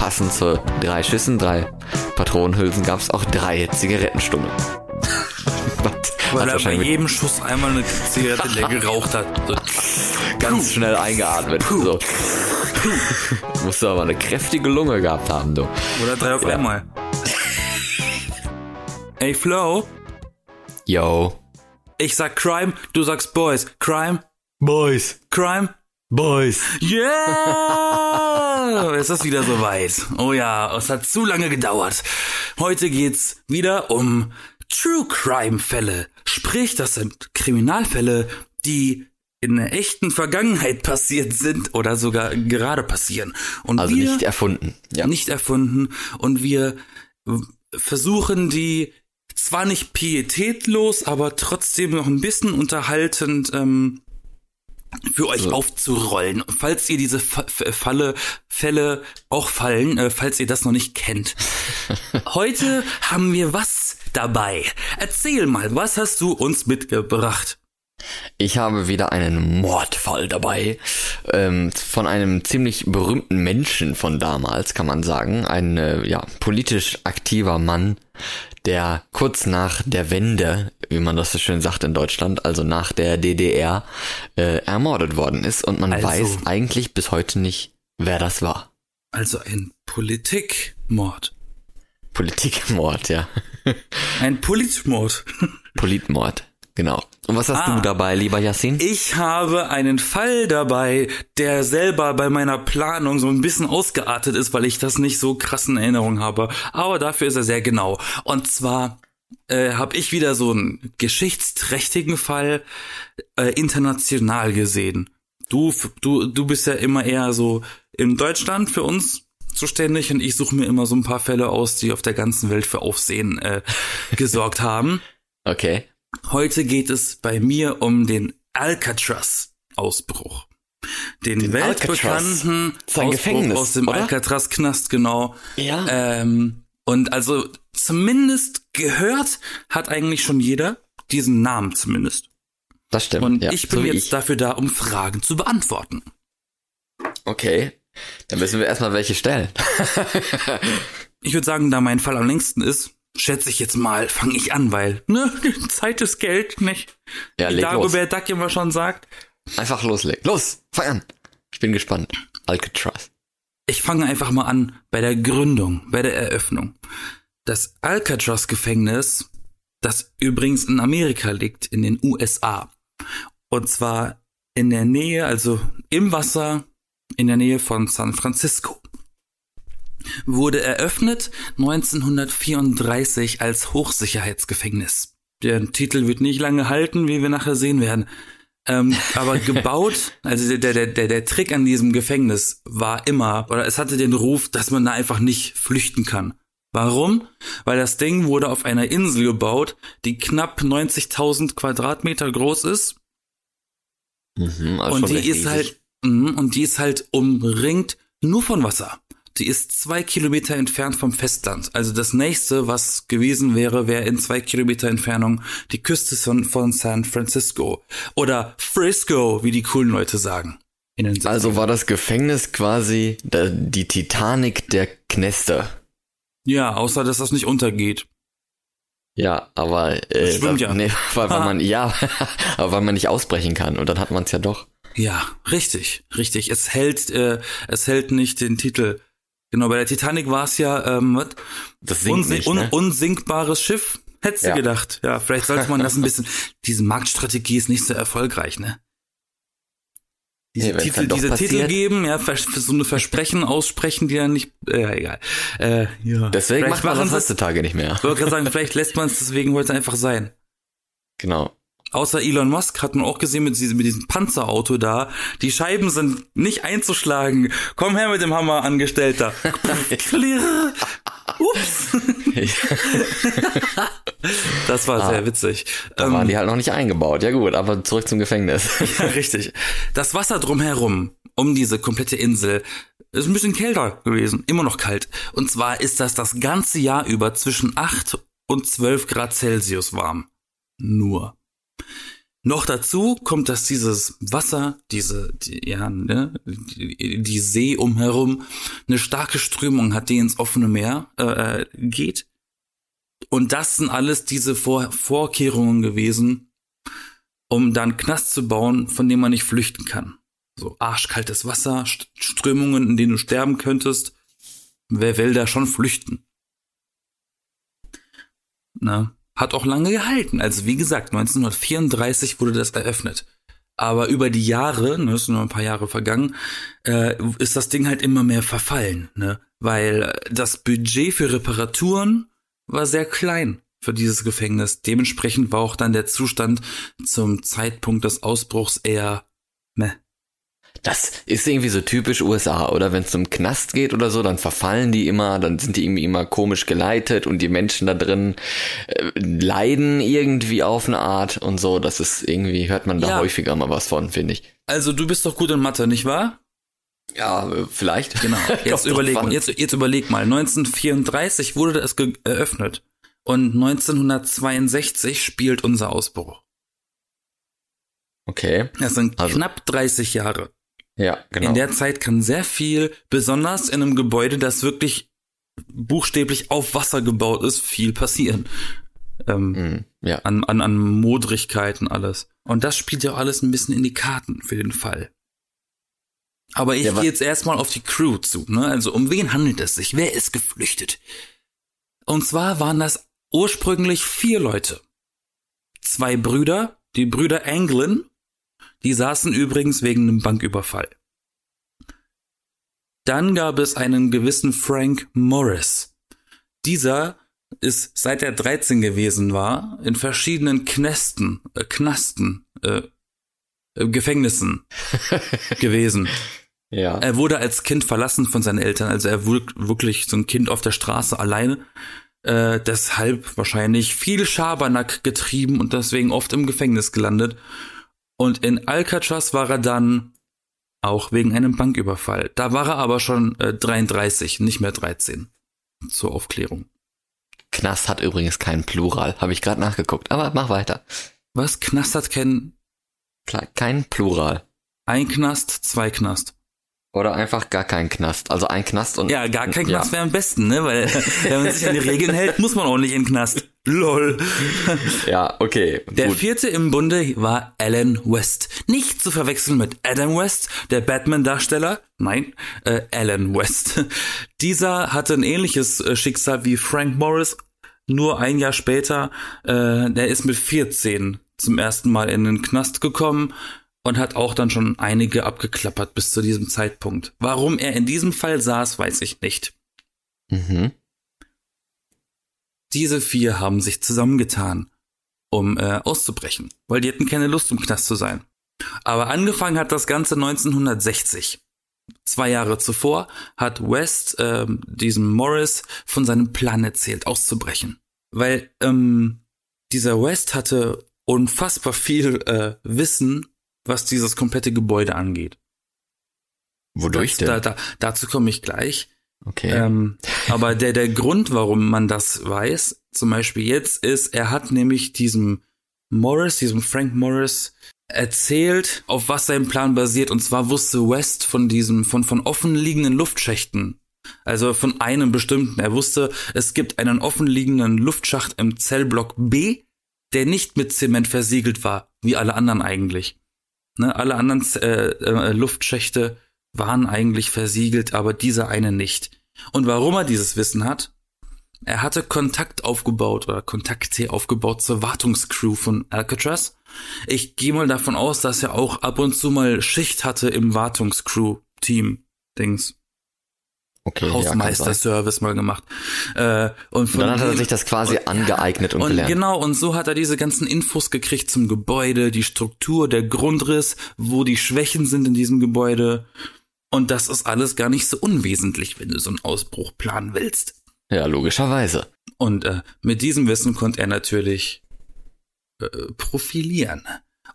passend zu drei Schüssen, drei Patronenhülsen gab es auch drei Zigarettenstummel. Weil er bei jedem Schuss einmal eine Zigarette leer geraucht hat. So. Ganz schnell eingeatmet. So. Musst du aber eine kräftige Lunge gehabt haben, du. Oder drei auf ja. einmal. Ey, Flo. Yo. Ich sag Crime, du sagst Boys. Crime. Boys. Crime. Boys. Yeah! Es ist wieder soweit. Oh ja, es hat zu lange gedauert. Heute geht's wieder um True Crime Fälle. Sprich, das sind Kriminalfälle, die in der echten Vergangenheit passiert sind oder sogar gerade passieren. Und also nicht erfunden. Ja. Nicht erfunden. Und wir versuchen die zwar nicht pietätlos, aber trotzdem noch ein bisschen unterhaltend ähm, für euch so. aufzurollen. Falls ihr diese Falle, Fälle auch fallen, äh, falls ihr das noch nicht kennt. Heute haben wir was dabei. Erzähl mal, was hast du uns mitgebracht? Ich habe wieder einen Mordfall dabei ähm, von einem ziemlich berühmten Menschen von damals, kann man sagen. Ein äh, ja, politisch aktiver Mann, der kurz nach der Wende, wie man das so schön sagt in Deutschland, also nach der DDR, äh, ermordet worden ist und man also, weiß eigentlich bis heute nicht, wer das war. Also ein Politikmord. Politikmord, ja. Ein Politmord. Politmord, genau. Und was hast ah, du dabei, lieber Yassin? Ich habe einen Fall dabei, der selber bei meiner Planung so ein bisschen ausgeartet ist, weil ich das nicht so krassen Erinnerungen habe. Aber dafür ist er sehr genau. Und zwar äh, habe ich wieder so einen geschichtsträchtigen Fall äh, international gesehen. Du, du, du bist ja immer eher so in Deutschland für uns zuständig und ich suche mir immer so ein paar Fälle aus, die auf der ganzen Welt für Aufsehen äh, gesorgt haben. Okay. Heute geht es bei mir um den Alcatraz-Ausbruch. Den, den weltbekannten Ausbruch Gefängnis, aus dem Alcatraz-Knast, genau. Ja. Ähm, und also zumindest gehört hat eigentlich schon jeder diesen Namen zumindest. Das stimmt. Und ja, ich bin so jetzt ich. dafür da, um Fragen zu beantworten. Okay. Dann müssen wir erstmal welche stellen. ich würde sagen, da mein Fall am längsten ist, schätze ich jetzt mal, fange ich an, weil, ne, Zeit ist Geld, nicht? Ja, leg Dagobert Duck immer schon sagt. Einfach loslegen. Los, fang an. Ich bin gespannt. Alcatraz. Ich fange einfach mal an bei der Gründung, bei der Eröffnung. Das Alcatraz-Gefängnis, das übrigens in Amerika liegt, in den USA. Und zwar in der Nähe, also im Wasser, in der Nähe von San Francisco wurde eröffnet 1934 als Hochsicherheitsgefängnis. Der Titel wird nicht lange halten, wie wir nachher sehen werden. Ähm, aber gebaut, also der, der, der, der Trick an diesem Gefängnis war immer, oder es hatte den Ruf, dass man da einfach nicht flüchten kann. Warum? Weil das Ding wurde auf einer Insel gebaut, die knapp 90.000 Quadratmeter groß ist. Mhm, also und die ist halt, mh, und die ist halt umringt nur von Wasser. Die ist zwei Kilometer entfernt vom Festland. Also das nächste, was gewesen wäre, wäre in zwei Kilometer Entfernung die Küste von, von San Francisco. Oder Frisco, wie die coolen Leute sagen. Also war das Gefängnis quasi die Titanic der Kneste. Ja, außer dass das nicht untergeht. Ja, aber äh, schwimmt ja. Nee, weil, weil man ja, aber weil man nicht ausbrechen kann und dann hat man es ja doch. Ja, richtig, richtig. Es hält, äh, es hält nicht den Titel Genau, bei der Titanic war es ja ähm, was? Das sinkt Unsin nicht, ne? un unsinkbares Schiff. Hättest ja. du gedacht. Ja, vielleicht sollte man das ein bisschen. Diese Marktstrategie ist nicht so erfolgreich, ne? Diese, nee, Titel, diese Titel geben, ja, so eine Versprechen aussprechen, die dann nicht, äh, egal. Äh, ja. Deswegen vielleicht macht man das heutzutage nicht mehr. Ich wollte gerade sagen, vielleicht lässt man es deswegen heute einfach sein. Genau. Außer Elon Musk hat man auch gesehen mit diesem, mit diesem Panzerauto da. Die Scheiben sind nicht einzuschlagen. Komm her mit dem Hammer, Angestellter. Ups. das war ah, sehr witzig. Da ähm, waren die halt noch nicht eingebaut. Ja gut, aber zurück zum Gefängnis. ja, richtig. Das Wasser drumherum, um diese komplette Insel, ist ein bisschen kälter gewesen. Immer noch kalt. Und zwar ist das das ganze Jahr über zwischen 8 und 12 Grad Celsius warm. Nur. Noch dazu kommt, dass dieses Wasser, diese, die, ja, ne, die, die See umherum eine starke Strömung hat, die ins offene Meer äh, geht. Und das sind alles diese Vor Vorkehrungen gewesen, um dann Knast zu bauen, von dem man nicht flüchten kann. So arschkaltes Wasser, Strömungen, in denen du sterben könntest. Wer will da schon flüchten? Na, hat auch lange gehalten. Also wie gesagt, 1934 wurde das eröffnet. Aber über die Jahre, ne, ist nur ein paar Jahre vergangen, äh, ist das Ding halt immer mehr verfallen, ne? Weil das Budget für Reparaturen war sehr klein für dieses Gefängnis. Dementsprechend war auch dann der Zustand zum Zeitpunkt des Ausbruchs eher. Das ist irgendwie so typisch USA, oder? Wenn es um Knast geht oder so, dann verfallen die immer, dann sind die irgendwie immer komisch geleitet und die Menschen da drin äh, leiden irgendwie auf eine Art und so. Das ist irgendwie, hört man da ja. häufiger mal was von, finde ich. Also du bist doch gut in Mathe, nicht wahr? Ja, äh, vielleicht. Genau. Jetzt überleg, jetzt, jetzt überleg mal. 1934 wurde es eröffnet und 1962 spielt unser Ausbruch. Okay. Das sind also. knapp 30 Jahre. Ja, genau. In der Zeit kann sehr viel, besonders in einem Gebäude, das wirklich buchstäblich auf Wasser gebaut ist, viel passieren. Ähm, mm, ja. an, an, an Modrigkeiten alles. Und das spielt ja auch alles ein bisschen in die Karten für den Fall. Aber ich ja, gehe jetzt erstmal auf die Crew zu. Ne? Also um wen handelt es sich? Wer ist geflüchtet? Und zwar waren das ursprünglich vier Leute. Zwei Brüder, die Brüder Anglin, die saßen übrigens wegen einem Banküberfall. Dann gab es einen gewissen Frank Morris. Dieser ist seit er 13 gewesen war in verschiedenen Knästen, äh, Knasten, äh, äh Gefängnissen gewesen. Ja. Er wurde als Kind verlassen von seinen Eltern, also er wurde wirklich so ein Kind auf der Straße alleine. Äh, deshalb wahrscheinlich viel Schabernack getrieben und deswegen oft im Gefängnis gelandet. Und in Alcatraz war er dann auch wegen einem Banküberfall. Da war er aber schon äh, 33, nicht mehr 13. Zur Aufklärung. Knast hat übrigens keinen Plural, habe ich gerade nachgeguckt, aber mach weiter. Was? Knast hat kein kein Plural. Ein Knast, zwei Knast. Oder einfach gar kein Knast. Also ein Knast und. Ja, gar kein Knast ja. wäre am besten, ne? Weil wenn man sich an die Regeln hält, muss man auch nicht in den Knast. Lol. Ja, okay. Der gut. vierte im Bunde war Alan West. Nicht zu verwechseln mit Adam West, der Batman-Darsteller. Nein, äh, Alan West. Dieser hatte ein ähnliches äh, Schicksal wie Frank Morris. Nur ein Jahr später, äh, der ist mit 14 zum ersten Mal in den Knast gekommen und hat auch dann schon einige abgeklappert bis zu diesem Zeitpunkt. Warum er in diesem Fall saß, weiß ich nicht. Mhm. Diese vier haben sich zusammengetan, um äh, auszubrechen, weil die hatten keine Lust, im Knast zu sein. Aber angefangen hat das Ganze 1960. Zwei Jahre zuvor hat West äh, diesem Morris von seinem Plan erzählt, auszubrechen. Weil ähm, dieser West hatte unfassbar viel äh, Wissen was dieses komplette Gebäude angeht. Wodurch denn? Da, da, dazu komme ich gleich. Okay. Ähm, aber der, der Grund, warum man das weiß, zum Beispiel jetzt, ist, er hat nämlich diesem Morris, diesem Frank Morris, erzählt, auf was sein Plan basiert. Und zwar wusste West von diesem, von, von offenliegenden Luftschächten. Also von einem bestimmten. Er wusste, es gibt einen offenliegenden Luftschacht im Zellblock B, der nicht mit Zement versiegelt war, wie alle anderen eigentlich. Ne, alle anderen äh, äh, Luftschächte waren eigentlich versiegelt, aber dieser eine nicht. Und warum er dieses Wissen hat? Er hatte Kontakt aufgebaut oder Kontakte aufgebaut zur Wartungscrew von Alcatraz. Ich gehe mal davon aus, dass er auch ab und zu mal Schicht hatte im Wartungscrew-Team-Dings. Okay, Hausmeister-Service ja, mal gemacht. Äh, und, von dann hat er sich das quasi und, angeeignet und, und gelernt. Genau, und so hat er diese ganzen Infos gekriegt zum Gebäude, die Struktur, der Grundriss, wo die Schwächen sind in diesem Gebäude. Und das ist alles gar nicht so unwesentlich, wenn du so einen Ausbruch planen willst. Ja, logischerweise. Und äh, mit diesem Wissen konnte er natürlich äh, profilieren.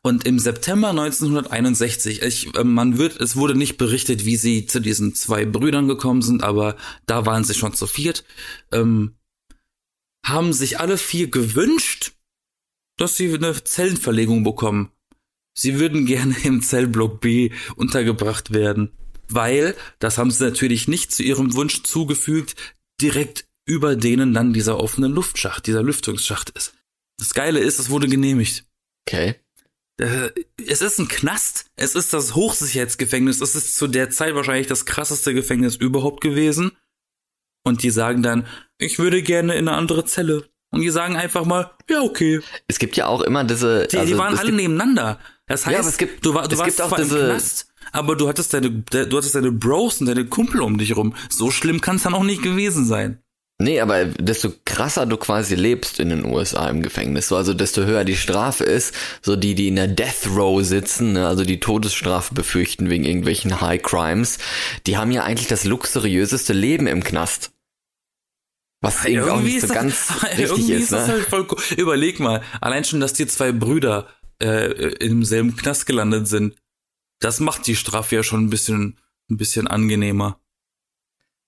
Und im September 1961, ich, äh, man wird, es wurde nicht berichtet, wie sie zu diesen zwei Brüdern gekommen sind, aber da waren sie schon zu viert, ähm, haben sich alle vier gewünscht, dass sie eine Zellenverlegung bekommen, sie würden gerne im Zellblock B untergebracht werden, weil, das haben sie natürlich nicht zu ihrem Wunsch zugefügt, direkt über denen dann dieser offene Luftschacht, dieser Lüftungsschacht ist. Das Geile ist, es wurde genehmigt. Okay. Äh, Es ist ein Knast, es ist das Hochsicherheitsgefängnis, es ist zu der Zeit wahrscheinlich das krasseste Gefängnis überhaupt gewesen. Und die sagen dann, ich würde gerne in eine andere Zelle. Und die sagen einfach mal, ja, okay. Es gibt ja auch immer diese. Die, also, die waren alle gibt, nebeneinander. Das heißt, Ja, es gibt- du, war, du es warst gibt auch zwar diese- im Knast, aber du hattest deine, de- du hattest deine Bros und deine Kumpel um dich rum. So schlimm kann es dann auch nicht gewesen sein. Nee, aber desto krasser du quasi lebst in den USA im Gefängnis, so also desto höher die Strafe ist, so die, die in der Death Row sitzen, ne, also die Todesstrafe befürchten wegen irgendwelchen High Crimes, die haben ja eigentlich das luxuriöseste Leben im Knast. Was irgendwie auch nicht so das, ganz richtig irgendwie ist, ist ne? halt voll cool. Überleg mal, allein schon, dass die zwei Brüder äh, im selben Knast gelandet sind, das macht die Strafe ja schon ein bisschen, ein bisschen angenehmer.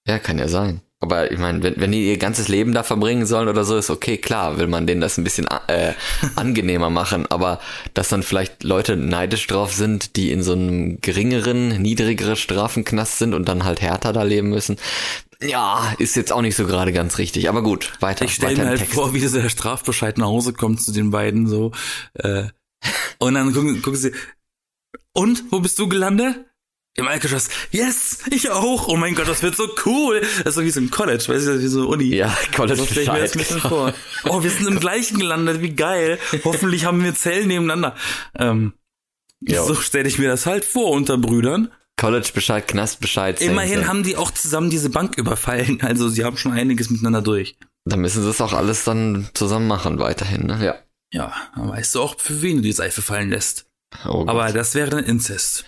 Ja, kann ja sein. Aber ich meine, wenn, wenn die ihr ganzes Leben da verbringen sollen oder so, ist okay, klar, will man denen das ein bisschen äh, angenehmer machen. Aber dass dann vielleicht Leute neidisch drauf sind, die in so einem geringeren, niedrigeren Strafenknast sind und dann halt härter da leben müssen, ja, ist jetzt auch nicht so gerade ganz richtig. Aber gut, weiter. Ich stelle mir halt Text. vor, wie dieser Strafbescheid nach Hause kommt zu den beiden so. Äh, und dann gucken, gucken sie, und, wo bist du gelandet? Im Alcatraz. Yes, ich auch. Oh mein Gott, das wird so cool. Das ist so wie so ein College, weißt du, wie so eine Uni. Ja, College stell ich mir das ein Bescheid. bisschen vor. Oh, wir sind im gleichen gelandet, wie geil. Hoffentlich haben wir Zellen nebeneinander. Ähm, Ja. so stelle ich mir das halt vor unter Brüdern. College Bescheid, Knast Bescheid. same, Immerhin same. haben die auch zusammen diese Bank überfallen. Also sie haben schon einiges miteinander durch. Dann müssen sie es auch alles dann zusammen machen weiterhin, ne? Ja. Ja, dann weißt du auch, für wen du die Seife fallen lässt. Oh. Aber das wäre dann Inzest.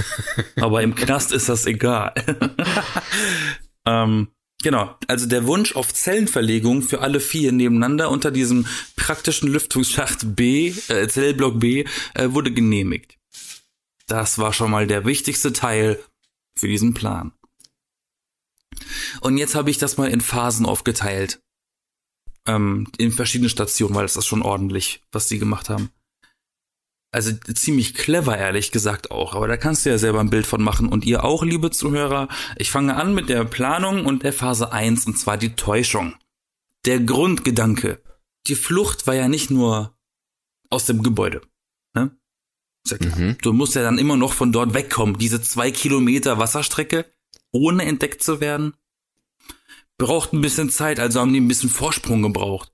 Aber im Knast ist das egal. ähm, genau. Also der Wunsch auf Zellenverlegung für alle vier nebeneinander unter diesem praktischen Lüftungsschacht B, äh, Zellblock B, äh, wurde genehmigt. Das war schon mal der wichtigste Teil für diesen Plan. Und jetzt habe ich das mal in Phasen aufgeteilt. Ähm, in verschiedene Stationen, weil das ist schon ordentlich, was sie gemacht haben. Also ziemlich clever, ehrlich gesagt auch. Aber da kannst du ja selber ein Bild von machen. Und ihr auch, liebe Zuhörer. Ich fange an mit der Planung und der Phase 1, und zwar die Täuschung. Der Grundgedanke. Die Flucht war ja nicht nur aus dem Gebäude. Ne? Ja. Mhm. Du musst ja dann immer noch von dort wegkommen. Diese zwei Kilometer Wasserstrecke, ohne entdeckt zu werden, braucht ein bisschen Zeit. Also haben die ein bisschen Vorsprung gebraucht.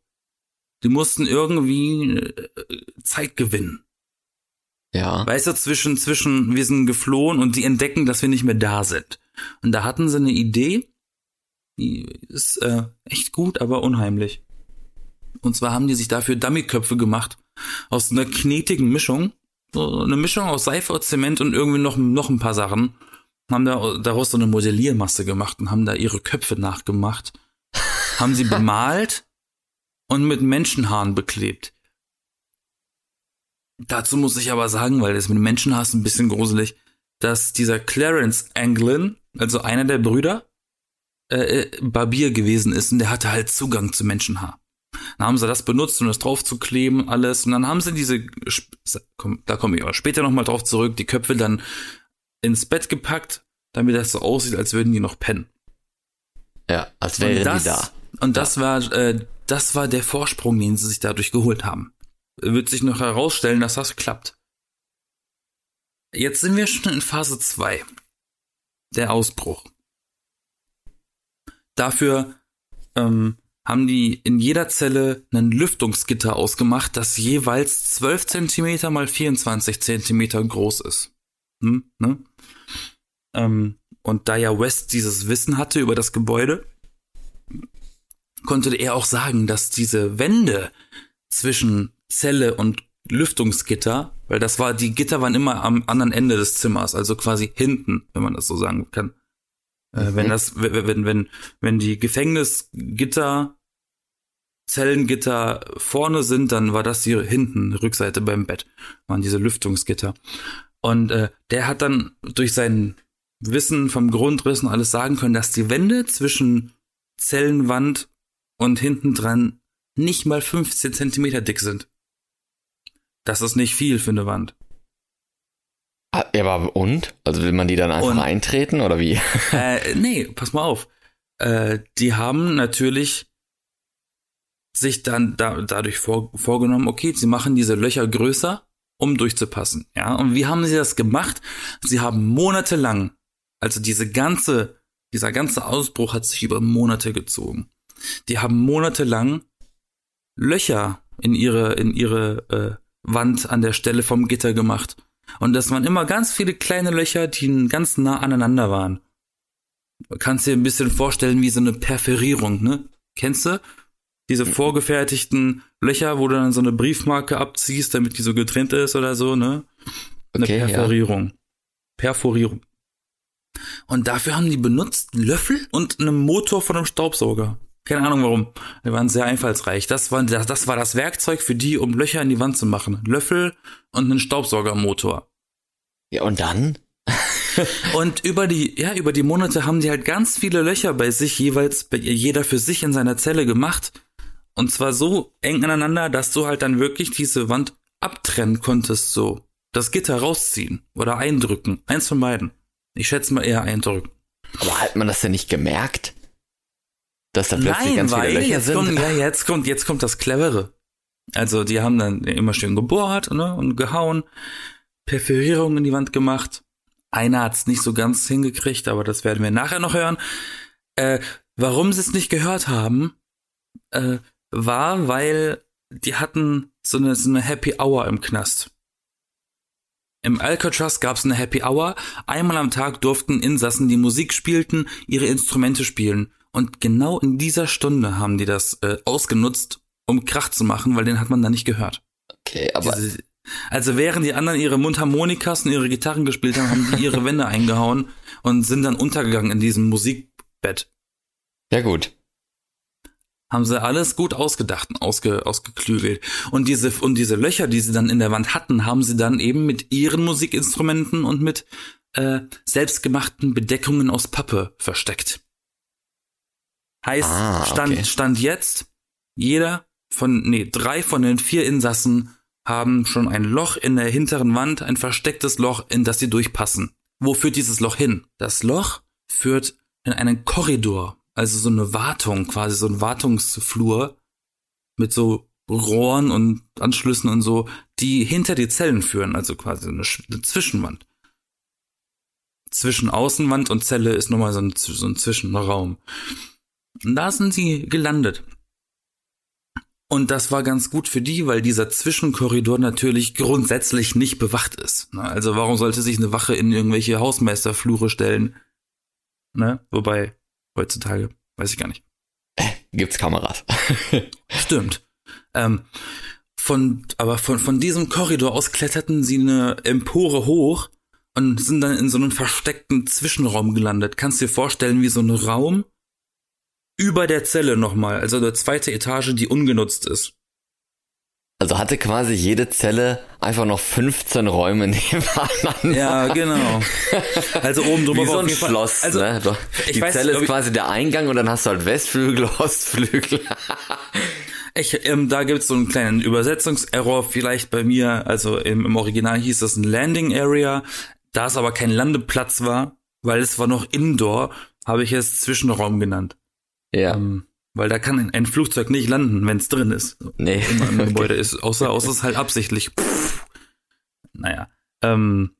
Die mussten irgendwie äh, Zeit gewinnen. Ja. Weißt du, zwischen, zwischen, wir sind geflohen und die entdecken, dass wir nicht mehr da sind. Und da hatten sie eine Idee, die ist äh, echt gut, aber unheimlich. Und zwar haben die sich dafür Dummyköpfe gemacht, aus einer knetigen Mischung, so eine Mischung aus Seife und Zement und irgendwie noch, noch ein paar Sachen, haben da daraus so eine Modelliermasse gemacht und haben da ihre Köpfe nachgemacht, haben sie bemalt und mit Menschenhaaren beklebt. Dazu muss ich aber sagen, weil das mit ist ein bisschen gruselig, dass dieser Clarence Anglin, also einer der Brüder, äh, äh, Barbier gewesen ist und der hatte halt Zugang zu Menschenhaar. Dann haben sie das benutzt, um das draufzukleben, alles. Und dann haben sie diese, da komme ich aber später nochmal drauf zurück, die Köpfe dann ins Bett gepackt, damit das so aussieht, als würden die noch pennen. Ja, als wären das, die da. Und das war, äh, das war der Vorsprung, den sie sich dadurch geholt haben. Wird sich noch herausstellen, dass das klappt. Jetzt sind wir schon in Phase 2. Der Ausbruch. Dafür ähm, haben die in jeder Zelle ein Lüftungsgitter ausgemacht, das jeweils 12 Zentimeter mal 24 Zentimeter groß ist. Hm, ne? ähm, und da ja West dieses Wissen hatte über das Gebäude, konnte er auch sagen, dass diese Wände zwischen Zelle und Lüftungsgitter, weil das war, die Gitter waren immer am anderen Ende des Zimmers, also quasi hinten, wenn man das so sagen kann. Äh, wenn das, wenn, wenn, wenn, wenn die Gefängnisgitter, Zellengitter vorne sind, dann war das hier hinten, Rückseite beim Bett, waren diese Lüftungsgitter. Und äh, der hat dann durch sein Wissen vom Grundriss und alles sagen können, dass die Wände zwischen Zellenwand und hinten dran nicht mal 15 Zentimeter dick sind. Das ist nicht viel für eine Wand. Ah, ja, aber und? Also will man die dann einfach Und- eintreten oder wie? äh, nee, pass mal auf. Äh, die haben natürlich sich dann da, dadurch vor, vorgenommen, okay, sie machen diese Löcher größer, um durchzupassen. Ja, und wie haben sie das gemacht? Sie haben monatelang, also diese ganze, dieser ganze Ausbruch hat sich über Monate gezogen. Die haben monatelang Löcher in ihre, in ihre äh, Wand an der Stelle vom Gitter gemacht. Und das waren immer ganz viele kleine Löcher, die ganz nah aneinander waren. Du kannst dir ein bisschen vorstellen wie so eine Perforierung, ne? Kennst du? Diese vorgefertigten Löcher, wo du dann so eine Briefmarke abziehst, damit die so getrennt ist oder so, ne? Eine Okay, ja. Perforierung. Perforierung. Und dafür haben die benutzt einen Löffel und einen Motor von einem Staubsauger. Keine Ahnung warum. Die waren sehr einfallsreich. Das war, das, das war das Werkzeug für die, um Löcher in die Wand zu machen. Löffel und einen Staubsaugermotor. Ja, und dann? Und über die, ja, über die Monate haben die halt ganz viele Löcher bei sich jeweils, bei jeder für sich in seiner Zelle gemacht. Und zwar so eng aneinander, dass du halt dann wirklich diese Wand abtrennen konntest, so. Das Gitter rausziehen oder eindrücken. Eins von beiden. Ich schätze mal eher eindrücken. Aber hat man das denn nicht gemerkt? Dass da plötzlich Nein, ganz viele weil Löcher jetzt sind? kommt, ja, jetzt kommt, jetzt kommt das Clevere. Also die haben dann immer schön gebohrt ne, und gehauen, Perforierungen in die Wand gemacht. Einer hat's nicht so ganz hingekriegt, aber das werden wir nachher noch hören. Äh, warum sie es nicht gehört haben, äh, war, weil die hatten so eine, so eine Happy Hour im Knast. Im Alcatraz gab's eine Happy Hour. Einmal am Tag durften Insassen, die Musik spielten, ihre Instrumente spielen. Und genau in dieser Stunde haben die das äh, ausgenutzt, um Krach zu machen, weil den hat man da nicht gehört. Okay, aber Diese, also während die anderen ihre Mundharmonikas und ihre Gitarren gespielt haben, haben die ihre Wände eingehauen und sind dann untergegangen in diesem Musikbett. ja gut. Haben sie alles gut ausgedacht und ausge, ausgeklügelt. Und diese, und diese Löcher, die sie dann in der Wand hatten, haben sie dann eben mit ihren Musikinstrumenten und mit äh, selbstgemachten Bedeckungen aus Pappe versteckt. Heißt, Ah, stand, okay. stand jetzt, jeder von, nee, drei von den vier Insassen haben schon ein Loch in der hinteren Wand, ein verstecktes Loch, in das sie durchpassen. Wo führt dieses Loch hin? Das Loch führt in einen Korridor, also so eine Wartung, quasi so ein Wartungsflur mit so Rohren und Anschlüssen und so, die hinter die Zellen führen, also quasi eine, eine Zwischenwand. Zwischen Außenwand und Zelle ist nochmal so ein, so ein Zwischenraum. Und da sind sie gelandet. Und das war ganz gut für die, weil dieser Zwischenkorridor natürlich grundsätzlich nicht bewacht ist. Ne? Also warum sollte sich eine Wache in irgendwelche Hausmeisterflure stellen? Ne? Wobei, heutzutage, weiß ich gar nicht. Gibt's Kameras. Stimmt. Ähm, von, aber von, von diesem Korridor aus kletterten sie eine Empore hoch und sind dann in so einem versteckten Zwischenraum gelandet. Kannst dir vorstellen, wie so ein Raum über der Zelle nochmal, also eine zweite Etage, die ungenutzt ist. Also hatte quasi jede Zelle einfach noch 15 Räume nebeneinander. Ja, genau. Also oben drüber Wie war so ein Schloss, Also, ne? Die weiß Zelle ob ist quasi der Eingang und dann hast du halt Westflügel, Ostflügel. Ich, ähm, da gibt's so einen kleinen Übersetzungserror vielleicht bei mir. Also im, im Original hieß das ein Landing Area. Da es aber kein Landeplatz war, weil es war noch Indoor, habe ich es Zwischenraum genannt. Ja. Ähm, weil da kann ein, Flugzeug nicht landen, wenn es drin ist. Nee. Immer im Okay. Gebäude ist, außer, außer es halt absichtlich. Pff. Naja. Ähm,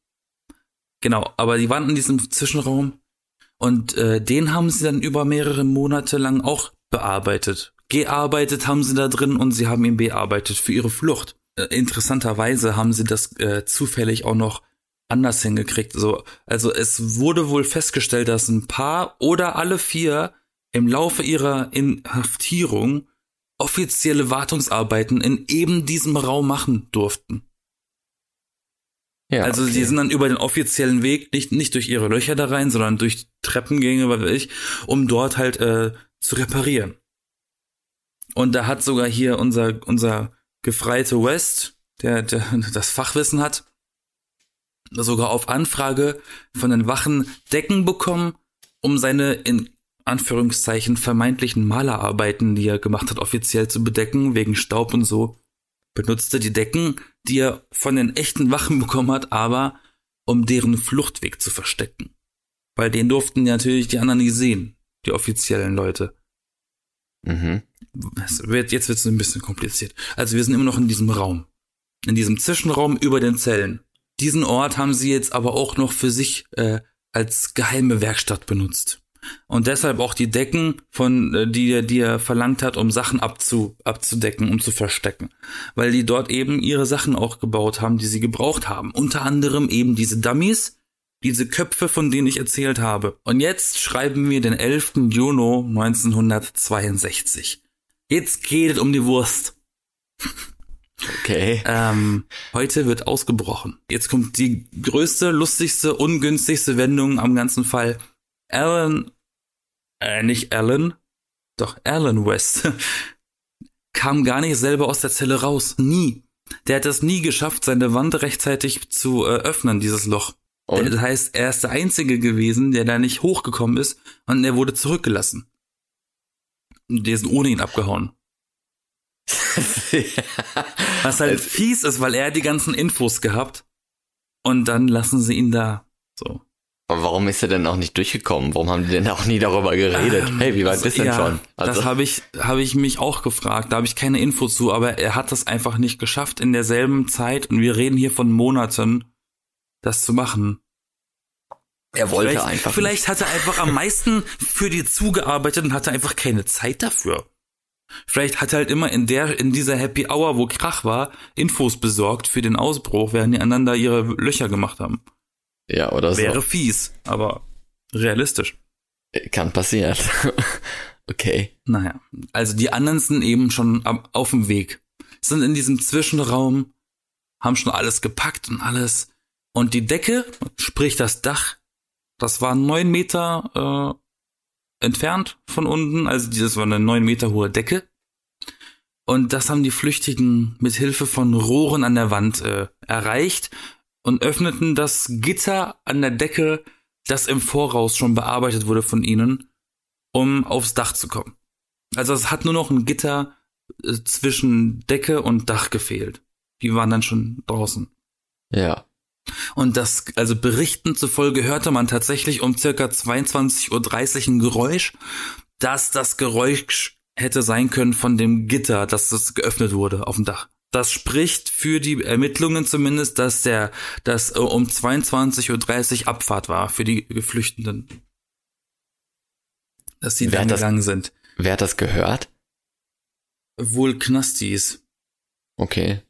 genau, aber die waren in diesem Zwischenraum und äh, den haben sie dann über mehrere Monate lang auch bearbeitet. Gearbeitet haben sie da drin und sie haben ihn bearbeitet für ihre Flucht. Äh, interessanterweise haben sie das äh, zufällig auch noch anders hingekriegt. So, also es wurde wohl festgestellt, dass ein paar oder alle vier im Laufe ihrer Inhaftierung offizielle Wartungsarbeiten in eben diesem Raum machen durften. Ja, also okay. die sind dann über den offiziellen Weg, nicht, nicht durch ihre Löcher da rein, sondern durch Treppengänge, was weiß ich, um dort halt äh, zu reparieren. Und da hat sogar hier unser, unser Gefreite West, der, der das Fachwissen hat, sogar auf Anfrage von den Wachen Decken bekommen, um seine in Anführungszeichen vermeintlichen Malerarbeiten, die er gemacht hat, offiziell zu bedecken, wegen Staub und so. Benutzte die Decken, die er von den echten Wachen bekommen hat, aber um deren Fluchtweg zu verstecken. Weil den durften natürlich die anderen nie sehen, die offiziellen Leute. Mhm. Es wird, jetzt wird es ein bisschen kompliziert. Also wir sind immer noch in diesem Raum. In diesem Zwischenraum über den Zellen. Diesen Ort haben sie jetzt aber auch noch für sich äh, als geheime Werkstatt benutzt. Und deshalb auch die Decken, von äh, die, er- die er verlangt hat, um Sachen abzu, abzudecken, um zu verstecken. Weil die dort eben ihre Sachen auch gebaut haben, die sie gebraucht haben. Unter anderem eben diese Dummies, diese Köpfe, von denen ich erzählt habe. Und jetzt schreiben wir den 11. Juni 1962. Jetzt geht es um die Wurst. Okay. Ähm, heute wird ausgebrochen. Jetzt kommt die größte, lustigste, ungünstigste Wendung am ganzen Fall. Alan, äh, nicht Alan, doch Alan West, kam gar nicht selber aus der Zelle raus. Nie. Der hat es nie geschafft, seine Wand rechtzeitig zu äh, öffnen, dieses Loch. Und? Das heißt, er ist der Einzige gewesen, der da nicht hochgekommen ist und er wurde zurückgelassen. Die sind ohne ihn abgehauen. Was halt fies ist, weil er die ganzen Infos gehabt. Und dann lassen sie ihn da. So. Aber warum ist er denn auch nicht durchgekommen? Warum haben die denn auch nie darüber geredet? Ähm, hey, wie weit also, bist du denn ja, schon? Also, das habe ich, habe ich mich auch gefragt. Da habe ich keine Info zu, aber er hat das einfach nicht geschafft in derselben Zeit. Und wir reden hier von Monaten, das zu machen. er wollte vielleicht, einfach. Vielleicht hat er einfach am meisten für die zugearbeitet und hatte einfach keine Zeit dafür. Vielleicht hat er halt immer in der, in dieser Happy Hour, wo Krach war, Infos besorgt für den Ausbruch, während die anderen da ihre Löcher gemacht haben. Ja, oder so. Wäre fies, aber realistisch. Kann passieren. okay. Naja, also die anderen sind eben schon auf dem Weg. Sind in diesem Zwischenraum, haben schon alles gepackt und alles. Und die Decke, sprich das Dach, das war neun Meter äh, entfernt von unten. Also dieses war eine neun Meter hohe Decke. Und das haben die Flüchtigen mit Hilfe von Rohren an der Wand äh, erreicht und öffneten das Gitter an der Decke, das im Voraus schon bearbeitet wurde von ihnen, um aufs Dach zu kommen. Also es hat nur noch ein Gitter äh, zwischen Decke und Dach gefehlt. Die waren dann schon draußen. Ja. Und das, also Berichten zufolge hörte man tatsächlich um circa 22.30 Uhr ein Geräusch, dass das Geräusch hätte sein können von dem Gitter, dass das geöffnet wurde auf dem Dach. Das spricht für die Ermittlungen zumindest, dass der, dass äh, um 22.30 Uhr Abfahrt war für die Geflüchteten. Dass sie Wer dann hat das- gegangen sind. Wer hat das gehört? Wohl Knastis. Okay.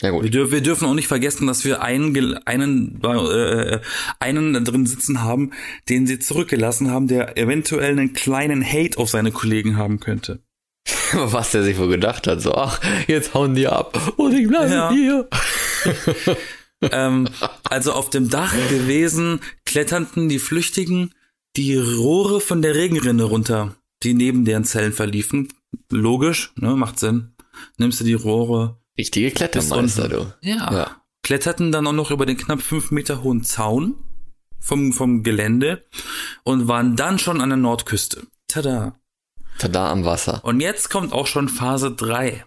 Ja Wir, gut. dür wir dürfen auch nicht vergessen, dass wir einen, einen, äh, einen da drin sitzen haben, den sie zurückgelassen haben, der eventuell einen kleinen Hate auf seine Kollegen haben könnte. Was der sich wohl gedacht hat. So, ach, jetzt hauen die ab und ich bleibe Ja. hier. ähm, also auf dem Dach gewesen, kletterten die Flüchtigen die Rohre von der Regenrinne runter, die neben deren Zellen verliefen. Logisch, ne, macht Sinn. Nimmst du die Rohre. Richtige Klettermeister, du. Ja. Ja. Kletterten dann auch noch über den knapp fünf Meter hohen Zaun vom, vom Gelände und waren dann schon an der Nordküste. Tada. Tada am Wasser. Und jetzt kommt auch schon Phase 3.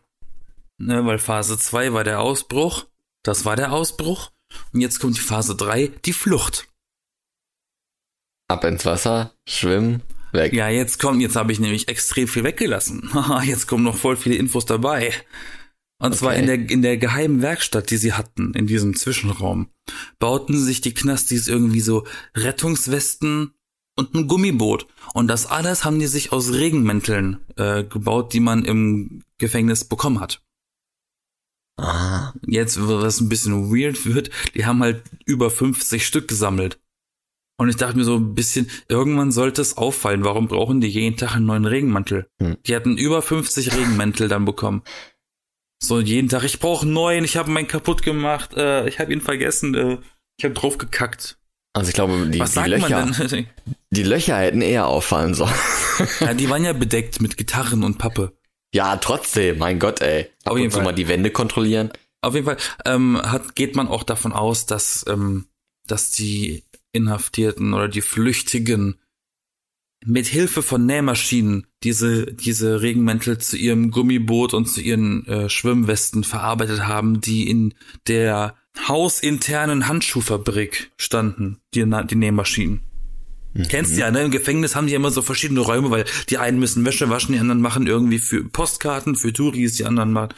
Ne, weil Phase 2 war der Ausbruch. Das war der Ausbruch. Und jetzt kommt die Phase 3, die Flucht. Ab ins Wasser, schwimmen, weg. Ja, jetzt kommt, jetzt habe ich nämlich extrem viel weggelassen. Jetzt kommen noch voll viele Infos dabei. Und zwar Okay. in der, in der geheimen Werkstatt, die sie hatten, in diesem Zwischenraum, bauten sich die Knastis irgendwie so Rettungswesten und ein Gummiboot. Und das alles haben die sich aus Regenmänteln äh, gebaut, die man im Gefängnis bekommen hat. Ah, Jetzt, was ein bisschen weird wird, die haben halt über 50 Stück gesammelt. Und ich dachte mir so ein bisschen, irgendwann sollte es auffallen, warum brauchen die jeden Tag einen neuen Regenmantel? Hm. Die hatten über 50 Regenmäntel dann bekommen. So jeden Tag, ich brauche einen neuen, ich habe meinen kaputt gemacht, äh, ich habe ihn vergessen, äh, ich habe drauf gekackt. Also ich glaube, die, die Löcher, die Löcher hätten eher auffallen sollen. ja, die waren ja bedeckt mit Gitarren und Pappe. ja, trotzdem, mein Gott, ey. Ab Auf jeden Fall. mal die Wände kontrollieren. Auf jeden Fall ähm, hat, geht man auch davon aus, dass, ähm, dass die Inhaftierten oder die Flüchtigen mit Hilfe von Nähmaschinen diese, diese Regenmäntel zu ihrem Gummiboot und zu ihren äh, Schwimmwesten verarbeitet haben, die in der hausinternen Handschuhfabrik standen, die, die Nähmaschinen. Mhm. Kennst du ja, ne? Im Gefängnis haben die immer so verschiedene Räume, weil die einen müssen Wäsche waschen, die anderen machen irgendwie für Postkarten, für Touris, die anderen machen,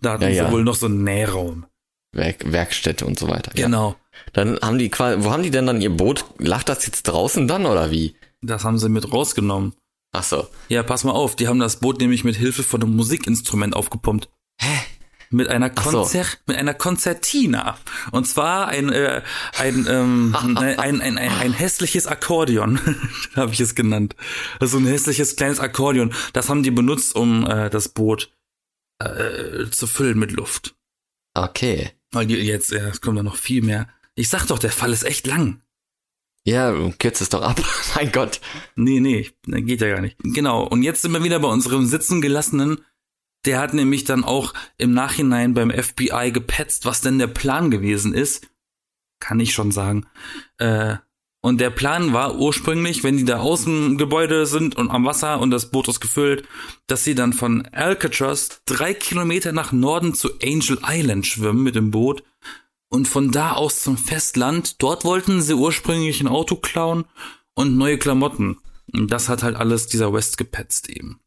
da hatten ja, ja. wohl noch so einen Nähraum. Werk Werkstätte und so weiter. Genau. Ja. Dann haben die quasi, wo haben die denn dann ihr Boot? Lacht das jetzt draußen dann oder wie? Das haben sie mit rausgenommen. Ach so. Ja, pass mal auf, die haben das Boot nämlich mit Hilfe von einem Musikinstrument aufgepumpt. Hä? Mit einer Konzert, so. mit einer Konzertina. Und zwar ein, äh, ein, ähm, ein, ein, ein, ein, ein hässliches Akkordeon, habe ich es genannt. Also ein hässliches kleines Akkordeon. Das haben die benutzt, um äh, das Boot äh, zu füllen mit Luft. Okay. Weil jetzt, ja, es kommt da noch viel mehr. Ich sag doch, der Fall ist echt lang. Ja, kürzt es doch ab. mein Gott. Nee, nee, geht ja gar nicht. Genau. Und jetzt sind wir wieder bei unserem sitzen gelassenen. Der hat nämlich dann auch im Nachhinein beim FBI gepetzt, was denn der Plan gewesen ist. Kann ich schon sagen. Äh, und der Plan war ursprünglich, wenn die da außen Gebäude sind und am Wasser und das Boot ist gefüllt, dass sie dann von Alcatraz drei Kilometer nach Norden zu Angel Island schwimmen mit dem Boot und von da aus zum Festland. Dort wollten sie ursprünglich ein Auto klauen und neue Klamotten. Und das hat halt alles dieser West gepetzt eben.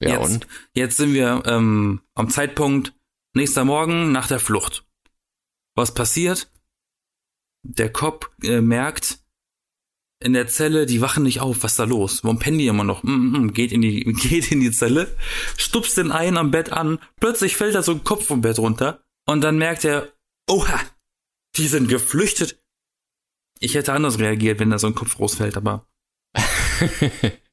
Ja, jetzt, und? Jetzt sind wir ähm, am Zeitpunkt nächster Morgen nach der Flucht. Was passiert? Der Cop äh, merkt in der Zelle, die wachen nicht auf, was ist da los? Warum pennen die immer noch? Mm, mm, mm, geht in die, geht in die Zelle, stupst den einen am Bett an, plötzlich fällt da so ein Kopf vom Bett runter und dann merkt er, oha, die sind geflüchtet. Ich hätte anders reagiert, wenn da so ein Kopf rausfällt, aber.